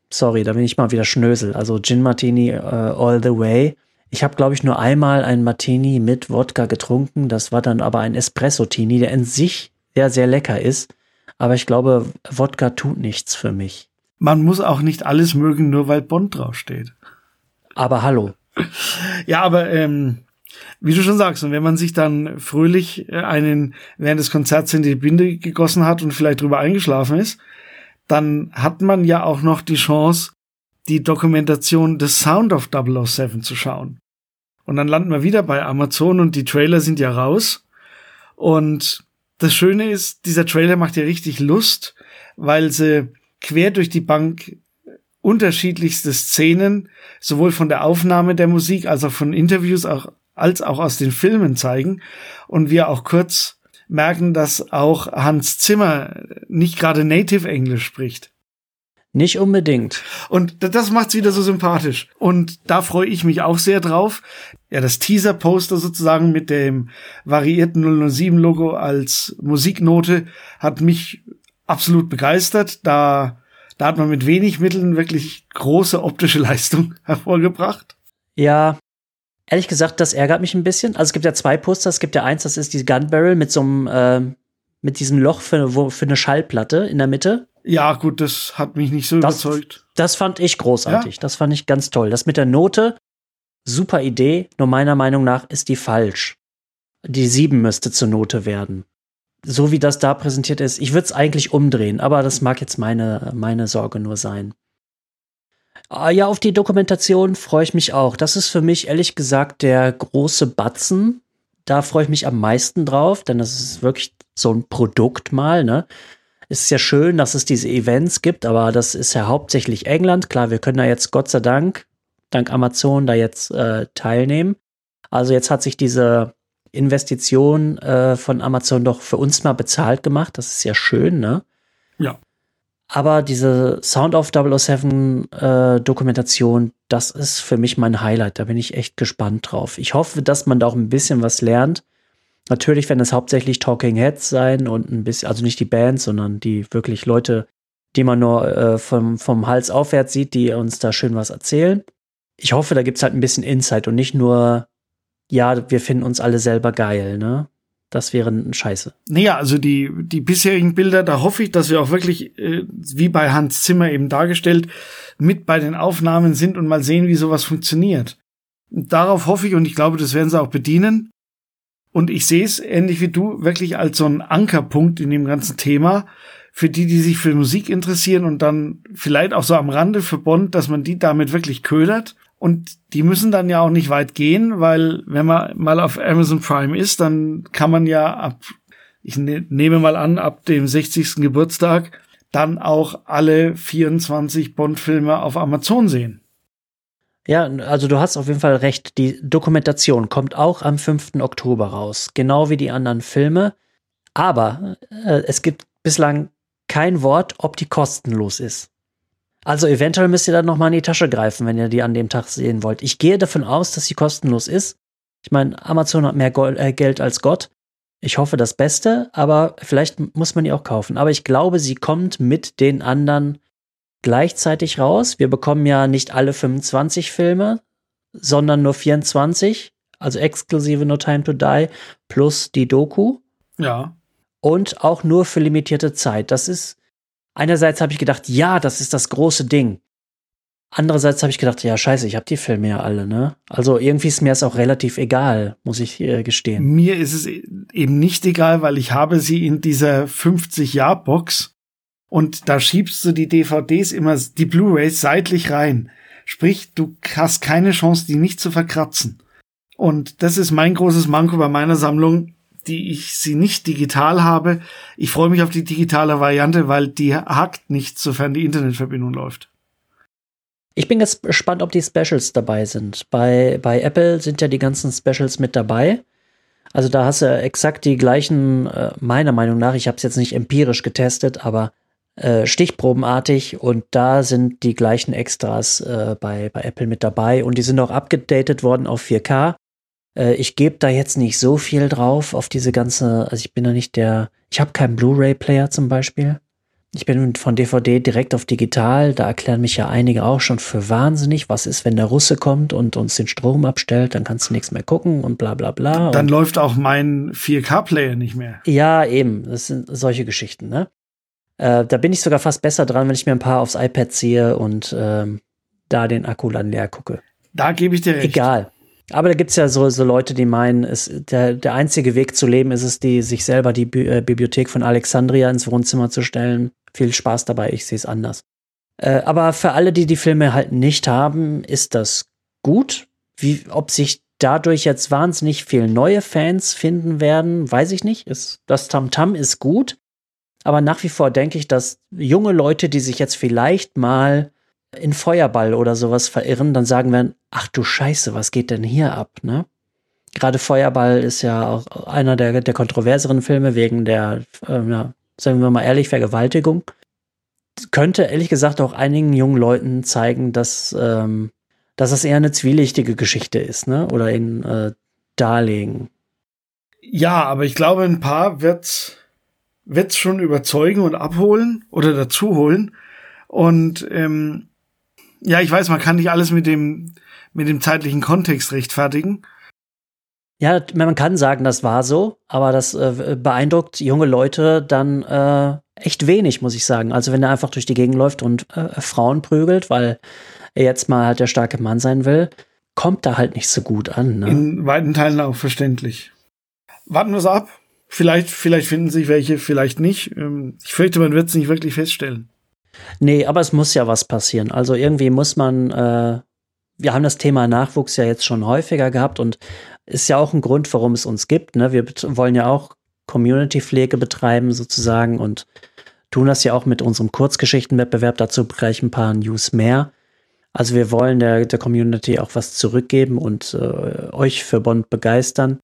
Speaker 2: Sorry, da bin ich mal wieder Schnösel. Also Gin Martini uh, all the way. Ich habe, glaube ich, nur einmal einen Martini mit Wodka getrunken. Das war dann aber ein Espresso-Tini, der in sich sehr, sehr lecker ist. Aber ich glaube, Wodka tut nichts für mich
Speaker 1: man muss auch nicht alles mögen, nur weil Bond draufsteht.
Speaker 2: Aber hallo.
Speaker 1: Ja, aber ähm, wie du schon sagst, und wenn man sich dann fröhlich äh, einen während des Konzerts in die Binde gegossen hat und vielleicht drüber eingeschlafen ist, dann hat man ja auch noch die Chance, die Dokumentation The Sound of 007 zu schauen. Und dann landen wir wieder bei Amazon und die Trailer sind ja raus. Und das Schöne ist, dieser Trailer macht ja richtig Lust, weil sie quer durch die Bank unterschiedlichste Szenen, sowohl von der Aufnahme der Musik als auch von Interviews auch, als auch aus den Filmen zeigen. Und wir auch kurz merken, dass auch Hans Zimmer nicht gerade Native Englisch spricht.
Speaker 2: Nicht unbedingt.
Speaker 1: Und das macht's wieder so sympathisch. Und da freue ich mich auch sehr drauf. Ja, das Teaser-Poster sozusagen mit dem variierten 007-Logo als Musiknote hat mich absolut begeistert. Da, da hat man mit wenig Mitteln wirklich große optische Leistung hervorgebracht.
Speaker 2: Ja, ehrlich gesagt, das ärgert mich ein bisschen. Also es gibt ja zwei Poster. Es gibt ja eins, das ist die Gun Barrel mit so einem, äh, mit diesem Loch für, wo, für eine Schallplatte in der Mitte.
Speaker 1: Ja, gut, das hat mich nicht so
Speaker 2: das,
Speaker 1: überzeugt.
Speaker 2: Das fand ich großartig. Ja? Das fand ich ganz toll. Das mit der Note, super Idee, nur meiner Meinung nach ist die falsch. Die sieben müsste zur Note werden so wie das da präsentiert ist, ich würde es eigentlich umdrehen, aber das mag jetzt meine, meine Sorge nur sein. Ah, ja, auf die Dokumentation freue ich mich auch. Das ist für mich ehrlich gesagt der große Batzen. Da freue ich mich am meisten drauf, denn das ist wirklich so ein Produkt mal, ne? Es ist ja schön, dass es diese Events gibt, aber das ist ja hauptsächlich England. Klar, wir können da jetzt Gott sei Dank, dank Amazon, da jetzt äh, teilnehmen. Also jetzt hat sich diese Investition äh, von Amazon doch für uns mal bezahlt gemacht. Das ist ja schön, ne?
Speaker 1: Ja.
Speaker 2: Aber diese Sound of 007 äh, Dokumentation, das ist für mich mein Highlight. Da bin ich echt gespannt drauf. Ich hoffe, dass man da auch ein bisschen was lernt. Natürlich werden es hauptsächlich Talking Heads sein und ein bisschen, also nicht die Bands, sondern die wirklich Leute, die man nur äh, vom, vom Hals aufwärts sieht, die uns da schön was erzählen. Ich hoffe, da gibt's halt ein bisschen Insight und nicht nur, ja, wir finden uns alle selber geil, ne? Das wäre ein Scheiße.
Speaker 1: Naja, also die, die bisherigen Bilder, da hoffe ich, dass wir auch wirklich, äh, wie bei Hans Zimmer eben dargestellt, mit bei den Aufnahmen sind und mal sehen, wie sowas funktioniert. Darauf hoffe ich und ich glaube, das werden sie auch bedienen. Und ich sehe es ähnlich wie du wirklich als so ein Ankerpunkt in dem ganzen Thema für die, die sich für Musik interessieren und dann vielleicht auch so am Rande für Bond, dass man die damit wirklich ködert. Und die müssen dann ja auch nicht weit gehen, weil wenn man mal auf Amazon Prime ist, dann kann man ja ab, ich ne nehme mal an, ab dem 60. Geburtstag dann auch alle 24 Bond-Filme auf Amazon sehen.
Speaker 2: Ja, also du hast auf jeden Fall recht. Die Dokumentation kommt auch am 5. Oktober raus, genau wie die anderen Filme. Aber äh, es gibt bislang kein Wort, ob die kostenlos ist. Also eventuell müsst ihr dann noch mal in die Tasche greifen, wenn ihr die an dem Tag sehen wollt. Ich gehe davon aus, dass sie kostenlos ist. Ich meine, Amazon hat mehr Gold, äh, Geld als Gott. Ich hoffe das Beste, aber vielleicht muss man die auch kaufen. Aber ich glaube, sie kommt mit den anderen gleichzeitig raus. Wir bekommen ja nicht alle 25 Filme, sondern nur 24, also exklusive No Time to Die plus die Doku.
Speaker 1: Ja.
Speaker 2: Und auch nur für limitierte Zeit. Das ist, einerseits habe ich gedacht, ja, das ist das große Ding. Andererseits habe ich gedacht, ja, scheiße, ich habe die Filme ja alle, ne? Also irgendwie ist mir das auch relativ egal, muss ich äh, gestehen.
Speaker 1: Mir ist es eben nicht egal, weil ich habe sie in dieser 50-Jahr-Box und da schiebst du die DVDs immer, die Blu-rays seitlich rein. Sprich, du hast keine Chance, die nicht zu verkratzen. Und das ist mein großes Manko bei meiner Sammlung, die ich sie nicht digital habe. Ich freue mich auf die digitale Variante, weil die hackt nicht, sofern die Internetverbindung läuft.
Speaker 2: Ich bin gespannt, ob die Specials dabei sind. Bei, bei Apple sind ja die ganzen Specials mit dabei. Also da hast du exakt die gleichen, äh, meiner Meinung nach, ich habe es jetzt nicht empirisch getestet, aber äh, stichprobenartig und da sind die gleichen Extras äh, bei, bei Apple mit dabei und die sind auch abgedatet worden auf 4K. Äh, ich gebe da jetzt nicht so viel drauf auf diese ganze, also ich bin da nicht der, ich habe keinen Blu-ray-Player zum Beispiel. Ich bin von DVD direkt auf digital. Da erklären mich ja einige auch schon für wahnsinnig. Was ist, wenn der Russe kommt und uns den Strom abstellt? Dann kannst du nichts mehr gucken und bla bla bla.
Speaker 1: Dann läuft auch mein 4K-Player nicht mehr.
Speaker 2: Ja, eben. Das sind solche Geschichten, ne? Äh, da bin ich sogar fast besser dran, wenn ich mir ein paar aufs iPad ziehe und ähm, da den Akku dann leer gucke.
Speaker 1: Da gebe ich dir recht.
Speaker 2: Egal. Aber da gibt's ja so, so Leute, die meinen, es, der, der einzige Weg zu leben ist es, die, sich selber die Bi äh, Bibliothek von Alexandria ins Wohnzimmer zu stellen. Viel Spaß dabei, ich sehe es anders. Äh, aber für alle, die die Filme halt nicht haben, ist das gut. Wie, ob sich dadurch jetzt wahnsinnig viele neue Fans finden werden, weiß ich nicht. Ist, das Tamtam -Tam ist gut. Aber nach wie vor denke ich, dass junge Leute, die sich jetzt vielleicht mal in Feuerball oder sowas verirren, dann sagen werden, ach du Scheiße, was geht denn hier ab, ne? Gerade Feuerball ist ja auch einer der, der kontroverseren Filme wegen der, äh, ja, sagen wir mal ehrlich, Vergewaltigung. Könnte ehrlich gesagt auch einigen jungen Leuten zeigen, dass, ähm, dass das eher eine zwielichtige Geschichte ist, ne? Oder in äh, darlegen.
Speaker 1: Ja, aber ich glaube, ein paar wird's wird's schon überzeugen und abholen oder dazuholen. Und ähm, ja, ich weiß, man kann nicht alles mit dem mit dem zeitlichen Kontext rechtfertigen.
Speaker 2: Ja, man kann sagen, das war so, aber das äh, beeindruckt junge Leute dann äh, echt wenig, muss ich sagen. Also wenn er einfach durch die Gegend läuft und äh, Frauen prügelt, weil er jetzt mal halt der starke Mann sein will, kommt da halt nicht so gut an. Ne?
Speaker 1: In weiten Teilen auch verständlich. Warten wir es ab. Vielleicht, vielleicht finden sich welche, vielleicht nicht. Ähm, ich fürchte, man wird es nicht wirklich feststellen.
Speaker 2: Nee, aber es muss ja was passieren. Also irgendwie muss man, äh, wir haben das Thema Nachwuchs ja jetzt schon häufiger gehabt und ist ja auch ein Grund, warum es uns gibt. Ne? Wir wollen ja auch Community-Pflege betreiben sozusagen und tun das ja auch mit unserem Kurzgeschichtenwettbewerb. Dazu gleich ein paar News mehr. Also wir wollen der, der Community auch was zurückgeben und äh, euch für Bond begeistern.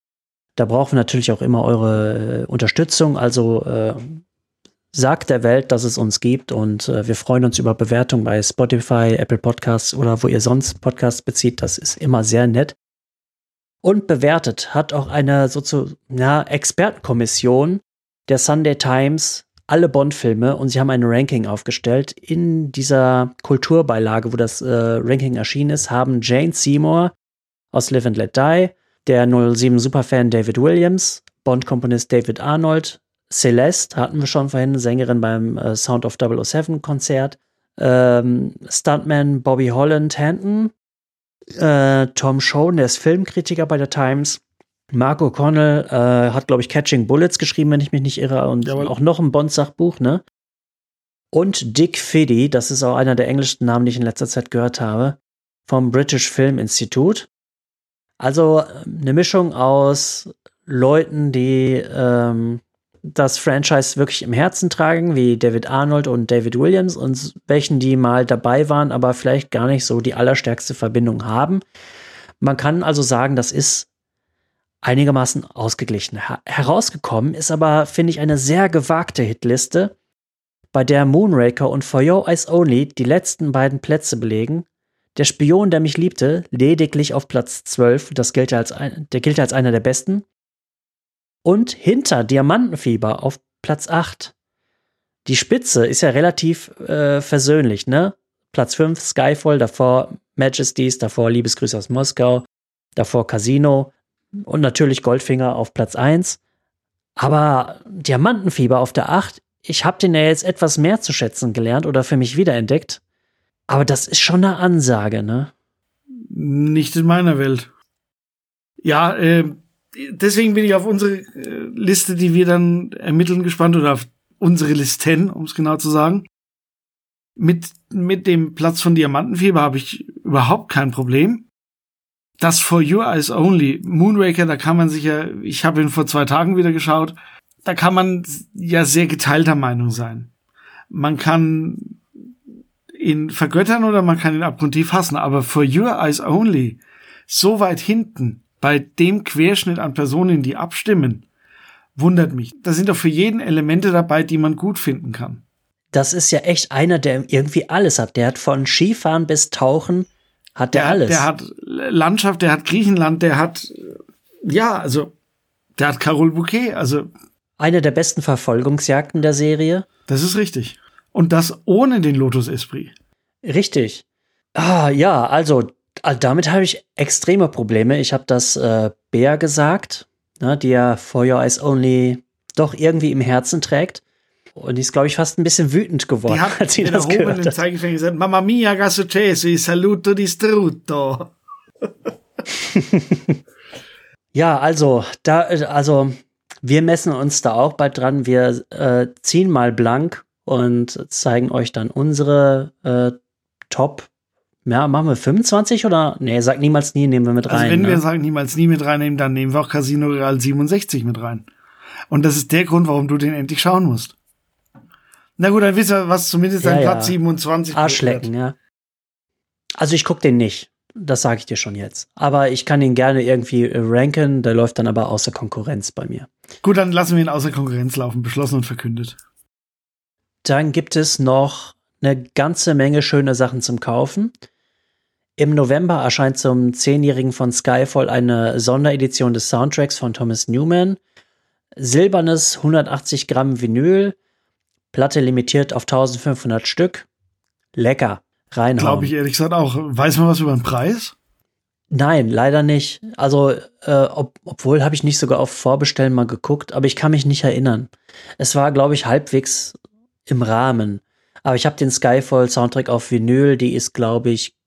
Speaker 2: Da brauchen wir natürlich auch immer eure äh, Unterstützung. Also äh, sagt der Welt, dass es uns gibt und äh, wir freuen uns über Bewertungen bei Spotify, Apple Podcasts oder wo ihr sonst Podcasts bezieht. Das ist immer sehr nett. Und bewertet hat auch eine sozusagen Expertenkommission der Sunday Times alle Bond-Filme und sie haben ein Ranking aufgestellt. In dieser Kulturbeilage, wo das äh, Ranking erschienen ist, haben Jane Seymour aus Live and Let Die, der 07 Superfan David Williams, Bond-Komponist David Arnold, Celeste hatten wir schon vorhin, Sängerin beim äh, Sound of 007 Konzert, ähm, Stuntman Bobby Holland Hanton, äh, Tom Schoen, der ist Filmkritiker bei der Times, Mark O'Connell äh, hat, glaube ich, Catching Bullets geschrieben, wenn ich mich nicht irre, und Jawohl. auch noch ein Bond-Sachbuch, ne? Und Dick Fiddy, das ist auch einer der englischsten Namen, die ich in letzter Zeit gehört habe, vom British Film Institute. Also eine Mischung aus Leuten, die ähm, das Franchise wirklich im Herzen tragen, wie David Arnold und David Williams, und welchen, die mal dabei waren, aber vielleicht gar nicht so die allerstärkste Verbindung haben. Man kann also sagen, das ist einigermaßen ausgeglichen. herausgekommen ist aber, finde ich, eine sehr gewagte Hitliste, bei der Moonraker und For Your Eyes Only die letzten beiden Plätze belegen. Der Spion, der mich liebte, lediglich auf Platz 12, das gilt als ein, der gilt als einer der besten. Und hinter Diamantenfieber auf Platz 8. Die Spitze ist ja relativ äh, versöhnlich, ne? Platz 5 Skyfall, davor Majesties, davor Liebesgrüße aus Moskau, davor Casino, und natürlich Goldfinger auf Platz 1. Aber Diamantenfieber auf der 8, ich habe den ja jetzt etwas mehr zu schätzen gelernt oder für mich wiederentdeckt. Aber das ist schon eine Ansage, ne?
Speaker 1: Nicht in meiner Welt. Ja, äh, deswegen bin ich auf unsere äh, Liste, die wir dann ermitteln, gespannt oder auf unsere Listen, um es genau zu sagen. Mit, mit dem Platz von Diamantenfieber habe ich überhaupt kein Problem das For Your Eyes Only, Moonraker, da kann man sich ja, ich habe ihn vor zwei Tagen wieder geschaut, da kann man ja sehr geteilter Meinung sein. Man kann ihn vergöttern oder man kann ihn abgrundtief hassen, aber For Your Eyes Only, so weit hinten, bei dem Querschnitt an Personen, die abstimmen, wundert mich. Da sind doch für jeden Elemente dabei, die man gut finden kann.
Speaker 2: Das ist ja echt einer, der irgendwie alles hat. Der hat von Skifahren bis Tauchen hat der, der alles.
Speaker 1: Der hat Landschaft, der hat Griechenland, der hat, ja, also, der hat Carol Bouquet, also.
Speaker 2: Eine der besten Verfolgungsjagden der Serie.
Speaker 1: Das ist richtig. Und das ohne den Lotus Esprit.
Speaker 2: Richtig. Ah, ja, also, damit habe ich extreme Probleme. Ich habe das äh, Bär gesagt, ne, die ja For Your Eyes Only doch irgendwie im Herzen trägt. Und die ist, glaube ich, fast ein bisschen wütend geworden, die
Speaker 1: hat als sie das gehört hat. Zeigefinger gesagt, Mamma mia, che successo, saluto distrutto.
Speaker 2: ja, also, da, also, wir messen uns da auch bald dran. Wir äh, ziehen mal blank und zeigen euch dann unsere äh, Top. Ja, machen wir 25 oder? Nee, sag niemals nie, nehmen wir mit also rein.
Speaker 1: Also wenn
Speaker 2: ne?
Speaker 1: wir sagen niemals nie mit reinnehmen, dann nehmen wir auch Casino Real 67 mit rein. Und das ist der Grund, warum du den endlich schauen musst. Na gut, dann wissen wir, was zumindest ja, ein Platz ja. 27
Speaker 2: Arschlecken, ja. Also ich gucke den nicht. Das sage ich dir schon jetzt. Aber ich kann ihn gerne irgendwie äh, ranken. Der läuft dann aber außer Konkurrenz bei mir.
Speaker 1: Gut, dann lassen wir ihn außer Konkurrenz laufen. Beschlossen und verkündet.
Speaker 2: Dann gibt es noch eine ganze Menge schöne Sachen zum Kaufen. Im November erscheint zum Zehnjährigen von Skyfall eine Sonderedition des Soundtracks von Thomas Newman. Silbernes 180 Gramm Vinyl Platte limitiert auf 1500 Stück. Lecker. Reinhauen.
Speaker 1: Glaube ich ehrlich gesagt auch. Weiß man was über den Preis?
Speaker 2: Nein, leider nicht. Also, äh, ob, obwohl habe ich nicht sogar auf Vorbestellen mal geguckt, aber ich kann mich nicht erinnern. Es war, glaube ich, halbwegs im Rahmen. Aber ich habe den Skyfall Soundtrack auf Vinyl, die ist, glaube ich,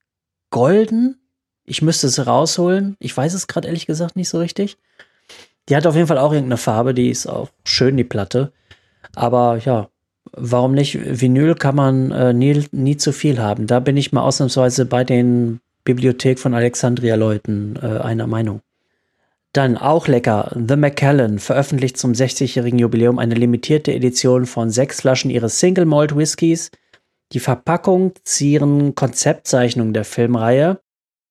Speaker 2: golden. Ich müsste es rausholen. Ich weiß es gerade ehrlich gesagt nicht so richtig. Die hat auf jeden Fall auch irgendeine Farbe, die ist auch schön, die Platte. Aber ja, warum nicht? Vinyl kann man äh, nie, nie zu viel haben. Da bin ich mal ausnahmsweise bei den Bibliothek von Alexandria-Leuten äh, einer Meinung. Dann auch lecker, The Macallan veröffentlicht zum 60-jährigen Jubiläum eine limitierte Edition von sechs Flaschen ihres Single Malt Whiskys. Die Verpackung zieren Konzeptzeichnungen der Filmreihe.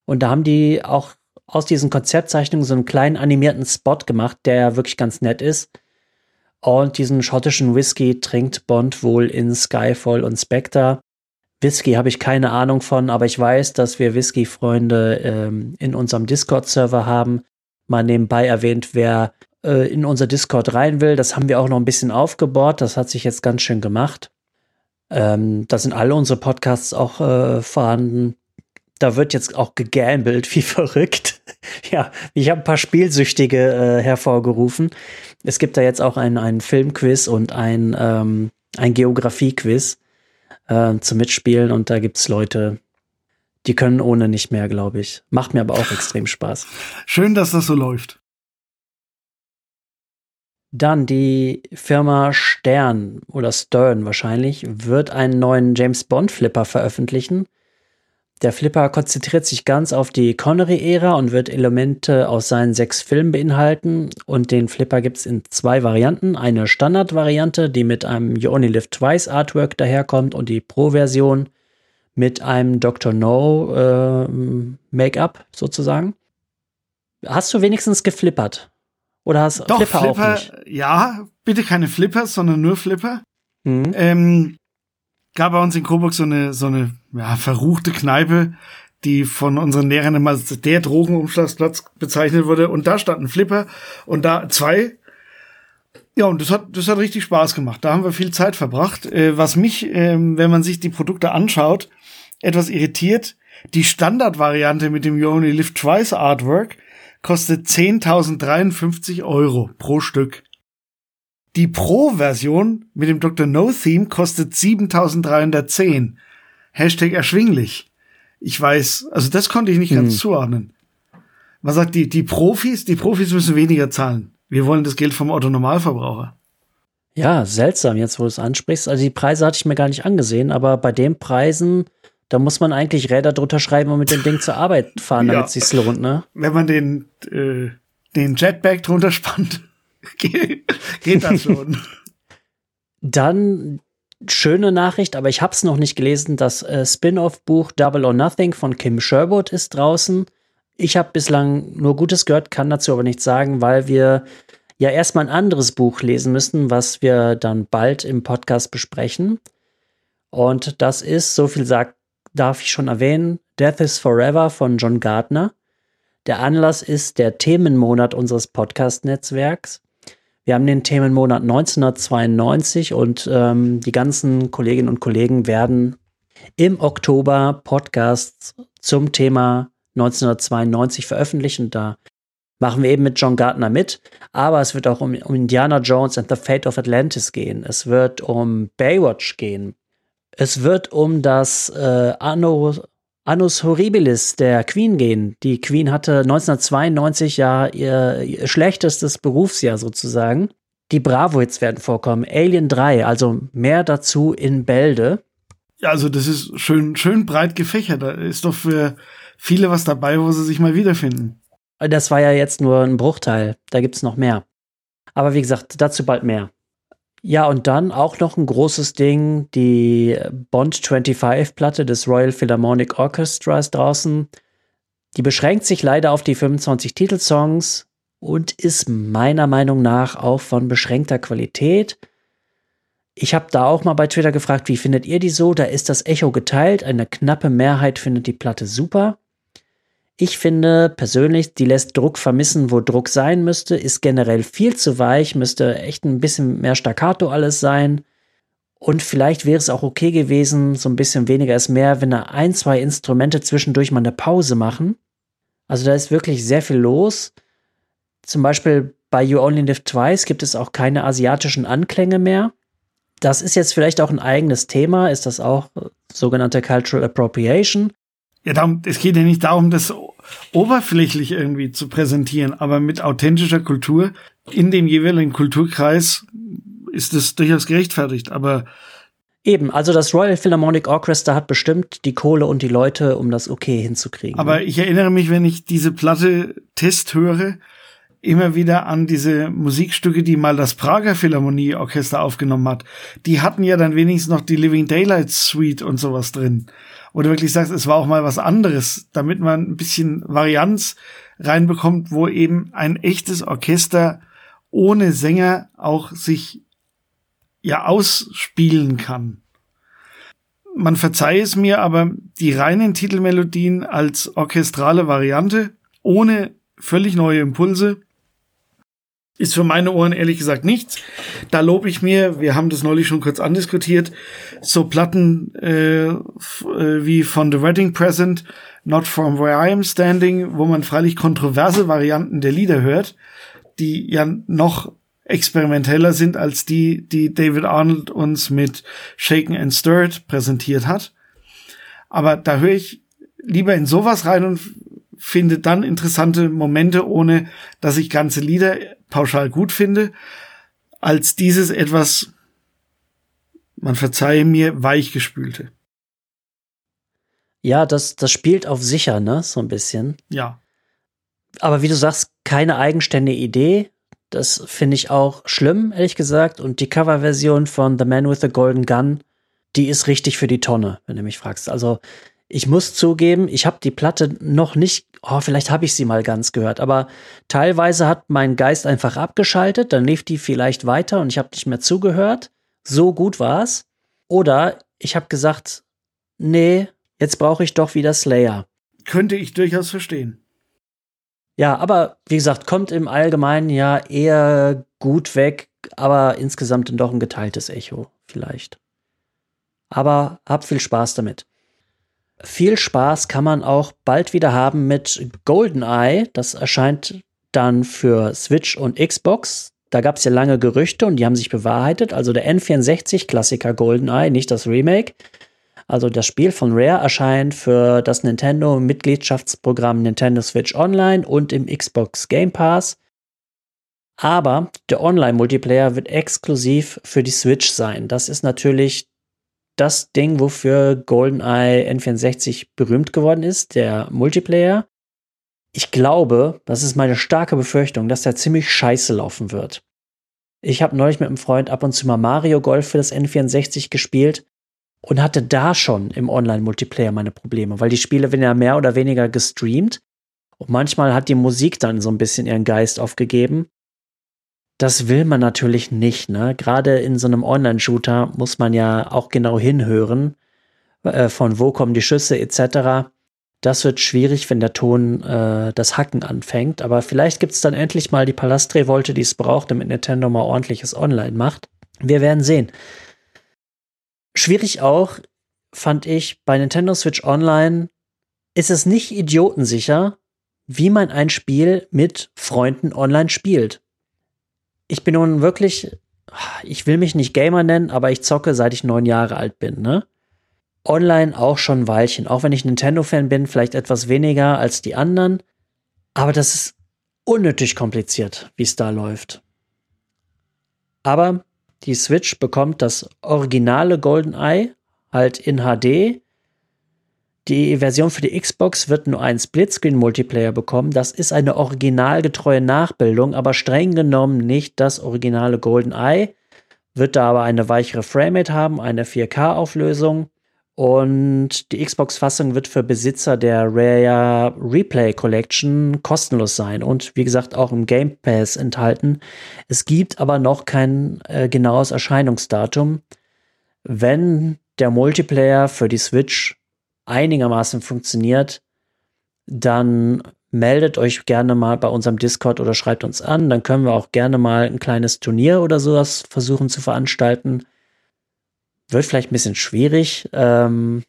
Speaker 2: Und da haben die auch aus diesen Konzeptzeichnungen so einen kleinen animierten Spot gemacht, der ja wirklich ganz nett ist. Und diesen schottischen Whisky trinkt Bond wohl in Skyfall und Spectre. Whisky habe ich keine Ahnung von, aber ich weiß, dass wir Whisky-Freunde ähm, in unserem Discord-Server haben. mal nebenbei erwähnt, wer äh, in unser Discord rein will. Das haben wir auch noch ein bisschen aufgebaut. Das hat sich jetzt ganz schön gemacht. Ähm, da sind alle unsere Podcasts auch äh, vorhanden. Da wird jetzt auch gegambelt, wie verrückt. ja, ich habe ein paar Spielsüchtige äh, hervorgerufen. Es gibt da jetzt auch einen, Filmquiz und ein, ähm, ein Geografie-Quiz äh, zum Mitspielen und da gibt es Leute, die können ohne nicht mehr, glaube ich. Macht mir aber auch extrem Spaß.
Speaker 1: Schön, dass das so läuft.
Speaker 2: Dann die Firma Stern oder Stern wahrscheinlich wird einen neuen James Bond Flipper veröffentlichen. Der Flipper konzentriert sich ganz auf die Connery-Ära und wird Elemente aus seinen sechs Filmen beinhalten. Und den Flipper gibt es in zwei Varianten. Eine Standard-Variante, die mit einem You Only Live Twice Artwork daherkommt und die Pro-Version mit einem Dr. No äh, Make-up sozusagen. Hast du wenigstens geflippert? Oder hast
Speaker 1: Doch,
Speaker 2: Flipper,
Speaker 1: Flipper
Speaker 2: auch nicht?
Speaker 1: Ja, bitte keine Flipper, sondern nur Flipper.
Speaker 2: Mhm.
Speaker 1: Ähm, gab bei uns in Coburg so eine, so eine ja, verruchte Kneipe, die von unseren Lehrern immer als der Drogenumschlagsplatz bezeichnet wurde. Und da stand ein Flipper und da zwei. Ja, und das hat, das hat richtig Spaß gemacht. Da haben wir viel Zeit verbracht. Äh, was mich, ähm, wenn man sich die Produkte anschaut, etwas irritiert, die Standardvariante mit dem You Only Live Twice Artwork kostet 10.053 Euro pro Stück. Die Pro-Version mit dem Dr. No-Theme kostet 7.310. Hashtag erschwinglich. Ich weiß, also das konnte ich nicht ganz
Speaker 2: Hm.
Speaker 1: zuordnen. Man sagt, die, die Profis, die Profis müssen weniger zahlen. Wir wollen das Geld vom Otto Normalverbraucher.
Speaker 2: Ja, seltsam, jetzt wo du es ansprichst. Also die Preise hatte ich mir gar nicht angesehen, aber bei den Preisen, da muss man eigentlich Räder drunter schreiben und mit dem Ding zur Arbeit fahren,
Speaker 1: Ja.
Speaker 2: damit es sich lohnt, ne?
Speaker 1: Wenn man den, äh, den Jetpack drunter spannt, geht, geht das schon.
Speaker 2: Dann schöne Nachricht, aber ich habe es noch nicht gelesen. Das äh, Spin-off-Buch Double or Nothing von Kim Sherwood ist draußen. Ich habe bislang nur Gutes gehört, kann dazu aber nichts sagen, weil wir ja erstmal ein anderes Buch lesen müssen, was wir dann bald im Podcast besprechen. Und das ist, so viel sagt, darf ich schon erwähnen, Death is Forever von John Gardner. Der Anlass ist der Themenmonat unseres Podcast-Netzwerks. Wir haben den Themenmonat 1992 und ähm, die ganzen Kolleginnen und Kollegen werden im Oktober Podcasts zum Thema 1992 veröffentlichen. Da machen wir eben mit John Gardner mit. Aber es wird auch um, um Indiana Jones and the Fate of Atlantis gehen. Es wird um Baywatch gehen. Es wird um das äh, Anno, Annus Horribilis der Queen gehen. Die Queen hatte 1992 ja ihr, ihr schlechtestes Berufsjahr sozusagen. Die Bravo-Hits werden vorkommen. Alien 3, also mehr dazu in Bälde.
Speaker 1: Ja, also das ist schön, schön breit gefächert. Da ist doch für viele was dabei, wo sie sich mal wiederfinden.
Speaker 2: Das war ja jetzt nur ein Bruchteil. Da gibt's noch mehr. Aber wie gesagt, dazu bald mehr. Ja, und dann auch noch ein großes Ding, die Bond 25-Platte des Royal Philharmonic Orchestra ist draußen. Die beschränkt sich leider auf die 25 Titelsongs und ist meiner Meinung nach auch von beschränkter Qualität. Ich habe da auch mal bei Twitter gefragt, wie findet ihr die so? Da ist das Echo geteilt. Eine knappe Mehrheit findet die Platte super. Ich finde persönlich, die lässt Druck vermissen, wo Druck sein müsste, ist generell viel zu weich, müsste echt ein bisschen mehr Staccato alles sein. Und vielleicht wäre es auch okay gewesen, so ein bisschen weniger ist mehr, wenn da ein, zwei Instrumente zwischendurch mal eine Pause machen. Also da ist wirklich sehr viel los. Zum Beispiel bei You Only Live Twice gibt es auch keine asiatischen Anklänge mehr. Das ist jetzt vielleicht auch ein eigenes Thema, ist das auch äh, sogenannte Cultural Appropriation.
Speaker 1: Ja, darum, es geht ja nicht darum, das oberflächlich irgendwie zu präsentieren, aber mit authentischer Kultur in dem jeweiligen Kulturkreis ist es durchaus gerechtfertigt. Aber
Speaker 2: Eben, also das Royal Philharmonic Orchestra hat bestimmt die Kohle und die Leute, um das okay hinzukriegen.
Speaker 1: Aber ich erinnere mich, wenn ich diese Platte Test höre, immer wieder an diese Musikstücke, die mal das Prager Philharmonieorchester aufgenommen hat. Die hatten ja dann wenigstens noch die Living Daylights Suite und sowas drin. Du wirklich sagst, es war auch mal was anderes, damit man ein bisschen Varianz reinbekommt, wo eben ein echtes Orchester ohne Sänger auch sich ja ausspielen kann. Man verzeihe es mir, aber die reinen Titelmelodien als orchestrale Variante ohne völlig neue Impulse. Ist für meine Ohren ehrlich gesagt nichts. Da lobe ich mir, wir haben das neulich schon kurz andiskutiert, so Platten äh, äh, wie von The Wedding Present, Not From Where I Am Standing, wo man freilich kontroverse Varianten der Lieder hört, die ja noch experimenteller sind als die, die David Arnold uns mit Shaken and Stirred präsentiert hat. Aber da höre ich lieber in sowas rein und finde dann interessante Momente, ohne dass ich ganze Lieder pauschal gut finde, als dieses etwas, man verzeihe mir, weichgespülte.
Speaker 2: Ja, das, das spielt auf sicher, ne, so ein bisschen.
Speaker 1: Ja.
Speaker 2: Aber wie du sagst, keine eigenständige Idee, das finde ich auch schlimm, ehrlich gesagt. Und die Coverversion von The Man with the Golden Gun, die ist richtig für die Tonne, wenn du mich fragst. Also ich muss zugeben, ich habe die Platte noch nicht, oh, vielleicht habe ich sie mal ganz gehört, aber teilweise hat mein Geist einfach abgeschaltet, dann lief die vielleicht weiter und ich habe nicht mehr zugehört. So gut war's. Oder ich habe gesagt, nee, jetzt brauche ich doch wieder Slayer.
Speaker 1: Könnte ich durchaus verstehen.
Speaker 2: Ja, aber wie gesagt, kommt im Allgemeinen ja eher gut weg, aber insgesamt dann doch ein geteiltes Echo vielleicht. Aber hab viel Spaß damit. Viel Spaß kann man auch bald wieder haben mit GoldenEye. Das erscheint dann für Switch und Xbox. Da gab es ja lange Gerüchte und die haben sich bewahrheitet. Also der N64-Klassiker GoldenEye, nicht das Remake. Also das Spiel von Rare erscheint für das Nintendo-Mitgliedschaftsprogramm Nintendo Switch Online und im Xbox Game Pass. Aber der Online-Multiplayer wird exklusiv für die Switch sein. Das ist natürlich das Ding, wofür GoldenEye N64 berühmt geworden ist, der Multiplayer. Ich glaube, das ist meine starke Befürchtung, dass der ziemlich scheiße laufen wird. Ich habe neulich mit einem Freund ab und zu mal Mario Golf für das N64 gespielt und hatte da schon im Online-Multiplayer meine Probleme, weil die Spiele werden ja mehr oder weniger gestreamt und manchmal hat die Musik dann so ein bisschen ihren Geist aufgegeben. Das will man natürlich nicht, ne? Gerade in so einem Online-Shooter muss man ja auch genau hinhören, äh, von wo kommen die Schüsse etc. Das wird schwierig, wenn der Ton äh, das Hacken anfängt. Aber vielleicht gibt es dann endlich mal die Palastrevolte, die es braucht, damit Nintendo mal ordentliches Online macht. Wir werden sehen. Schwierig auch, fand ich, bei Nintendo Switch Online ist es nicht idiotensicher, wie man ein Spiel mit Freunden online spielt. Ich bin nun wirklich, ich will mich nicht Gamer nennen, aber ich zocke seit ich neun Jahre alt bin, ne? Online auch schon ein Weilchen, auch wenn ich Nintendo-Fan bin, vielleicht etwas weniger als die anderen. Aber das ist unnötig kompliziert, wie es da läuft. Aber die Switch bekommt das originale GoldenEye halt in HD. Die Version für die Xbox wird nur einen Splitscreen-Multiplayer bekommen. Das ist eine originalgetreue Nachbildung, aber streng genommen nicht das originale GoldenEye. Wird da aber eine weichere Framerate haben, eine 4K-Auflösung. Und die Xbox-Fassung wird für Besitzer der Rare Replay Collection kostenlos sein und wie gesagt auch im Game Pass enthalten. Es gibt aber noch kein äh, genaues Erscheinungsdatum. Wenn der Multiplayer für die Switch einigermaßen funktioniert, dann meldet euch gerne mal bei unserem Discord oder schreibt uns an. Dann können wir auch gerne mal ein kleines Turnier oder sowas versuchen zu veranstalten. Wird vielleicht ein bisschen schwierig, ähm,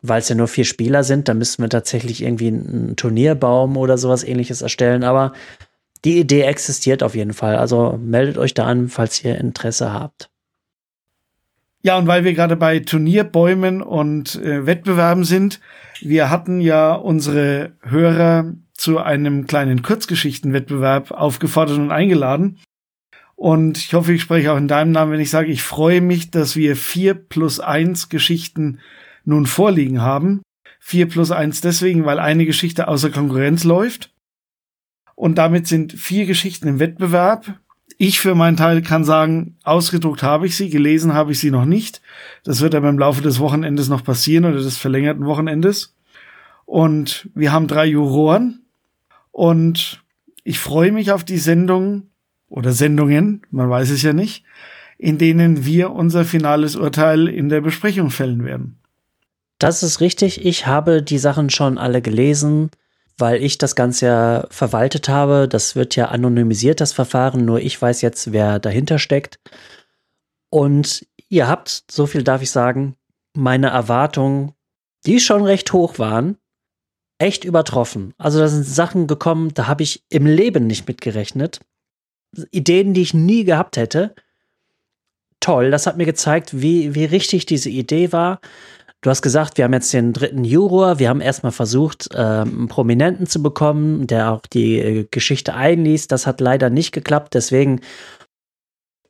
Speaker 2: weil es ja nur vier Spieler sind. Da müssten wir tatsächlich irgendwie einen Turnierbaum oder sowas ähnliches erstellen. Aber die Idee existiert auf jeden Fall. Also meldet euch da an, falls ihr Interesse habt.
Speaker 1: Ja, und weil wir gerade bei Turnierbäumen und äh, Wettbewerben sind, wir hatten ja unsere Hörer zu einem kleinen Kurzgeschichtenwettbewerb aufgefordert und eingeladen. Und ich hoffe, ich spreche auch in deinem Namen, wenn ich sage, ich freue mich, dass wir vier plus eins Geschichten nun vorliegen haben. Vier plus eins deswegen, weil eine Geschichte außer Konkurrenz läuft. Und damit sind vier Geschichten im Wettbewerb. Ich für meinen Teil kann sagen, ausgedruckt habe ich sie, gelesen habe ich sie noch nicht. Das wird aber im Laufe des Wochenendes noch passieren oder des verlängerten Wochenendes. Und wir haben drei Juroren. Und ich freue mich auf die Sendung, oder Sendungen, man weiß es ja nicht, in denen wir unser finales Urteil in der Besprechung fällen werden.
Speaker 2: Das ist richtig. Ich habe die Sachen schon alle gelesen. Weil ich das Ganze ja verwaltet habe. Das wird ja anonymisiert, das Verfahren. Nur ich weiß jetzt, wer dahinter steckt. Und ihr habt, so viel darf ich sagen, meine Erwartungen, die schon recht hoch waren, echt übertroffen. Also da sind Sachen gekommen, da habe ich im Leben nicht mitgerechnet. Ideen, die ich nie gehabt hätte. Toll, das hat mir gezeigt, wie, wie richtig diese Idee war. Du hast gesagt, wir haben jetzt den dritten Juror. Wir haben erstmal versucht, ähm, einen Prominenten zu bekommen, der auch die äh, Geschichte einliest. Das hat leider nicht geklappt. Deswegen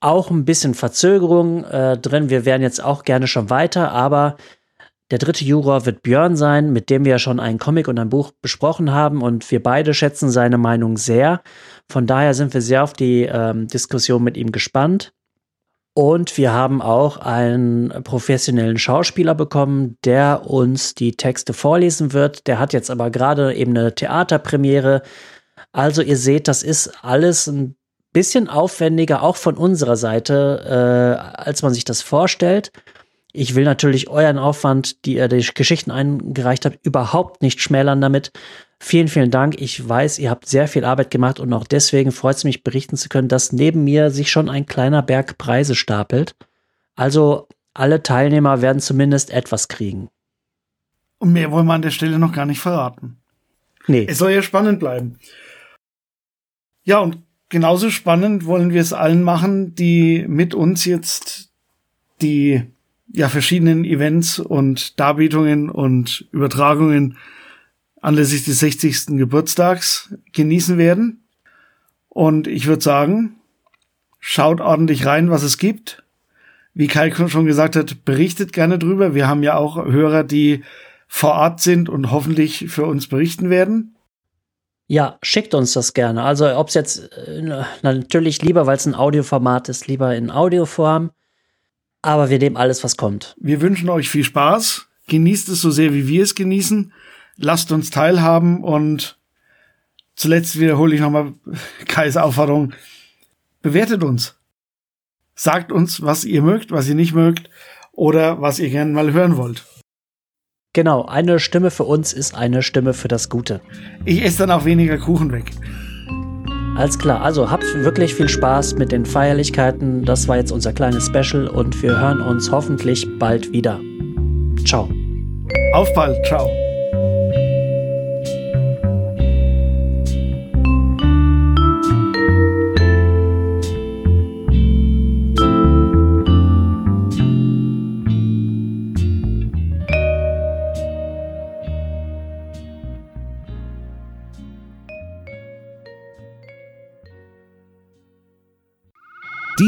Speaker 2: auch ein bisschen Verzögerung äh, drin. Wir wären jetzt auch gerne schon weiter, aber der dritte Juror wird Björn sein, mit dem wir ja schon einen Comic und ein Buch besprochen haben und wir beide schätzen seine Meinung sehr. Von daher sind wir sehr auf die ähm, Diskussion mit ihm gespannt. Und wir haben auch einen professionellen Schauspieler bekommen, der uns die Texte vorlesen wird. Der hat jetzt aber gerade eben eine Theaterpremiere. Also ihr seht, das ist alles ein bisschen aufwendiger, auch von unserer Seite, äh, als man sich das vorstellt. Ich will natürlich euren Aufwand, die ihr die Geschichten eingereicht habt, überhaupt nicht schmälern damit. Vielen, vielen Dank. Ich weiß, ihr habt sehr viel Arbeit gemacht und auch deswegen freut es mich, berichten zu können, dass neben mir sich schon ein kleiner Berg Preise stapelt. Also alle Teilnehmer werden zumindest etwas kriegen.
Speaker 1: Und mehr wollen wir an der Stelle noch gar nicht verraten.
Speaker 2: Nee.
Speaker 1: Es soll ja spannend bleiben. Ja, und genauso spannend wollen wir es allen machen, die mit uns jetzt die ja verschiedenen Events und Darbietungen und Übertragungen anlässlich des 60. Geburtstags genießen werden. Und ich würde sagen, schaut ordentlich rein, was es gibt. Wie Kai schon gesagt hat, berichtet gerne drüber. Wir haben ja auch Hörer, die vor Ort sind und hoffentlich für uns berichten werden.
Speaker 2: Ja, schickt uns das gerne. Also ob es jetzt äh, natürlich lieber, weil es ein Audioformat ist, lieber in Audioform. Aber wir nehmen alles, was kommt.
Speaker 1: Wir wünschen euch viel Spaß. Genießt es so sehr, wie wir es genießen lasst uns teilhaben und zuletzt wiederhole ich nochmal Kais Aufforderung, bewertet uns. Sagt uns, was ihr mögt, was ihr nicht mögt oder was ihr gerne mal hören wollt.
Speaker 2: Genau, eine Stimme für uns ist eine Stimme für das Gute.
Speaker 1: Ich esse dann auch weniger Kuchen weg.
Speaker 2: Alles klar, also habt wirklich viel Spaß mit den Feierlichkeiten. Das war jetzt unser kleines Special und wir hören uns hoffentlich bald wieder. Ciao.
Speaker 1: Auf bald, ciao.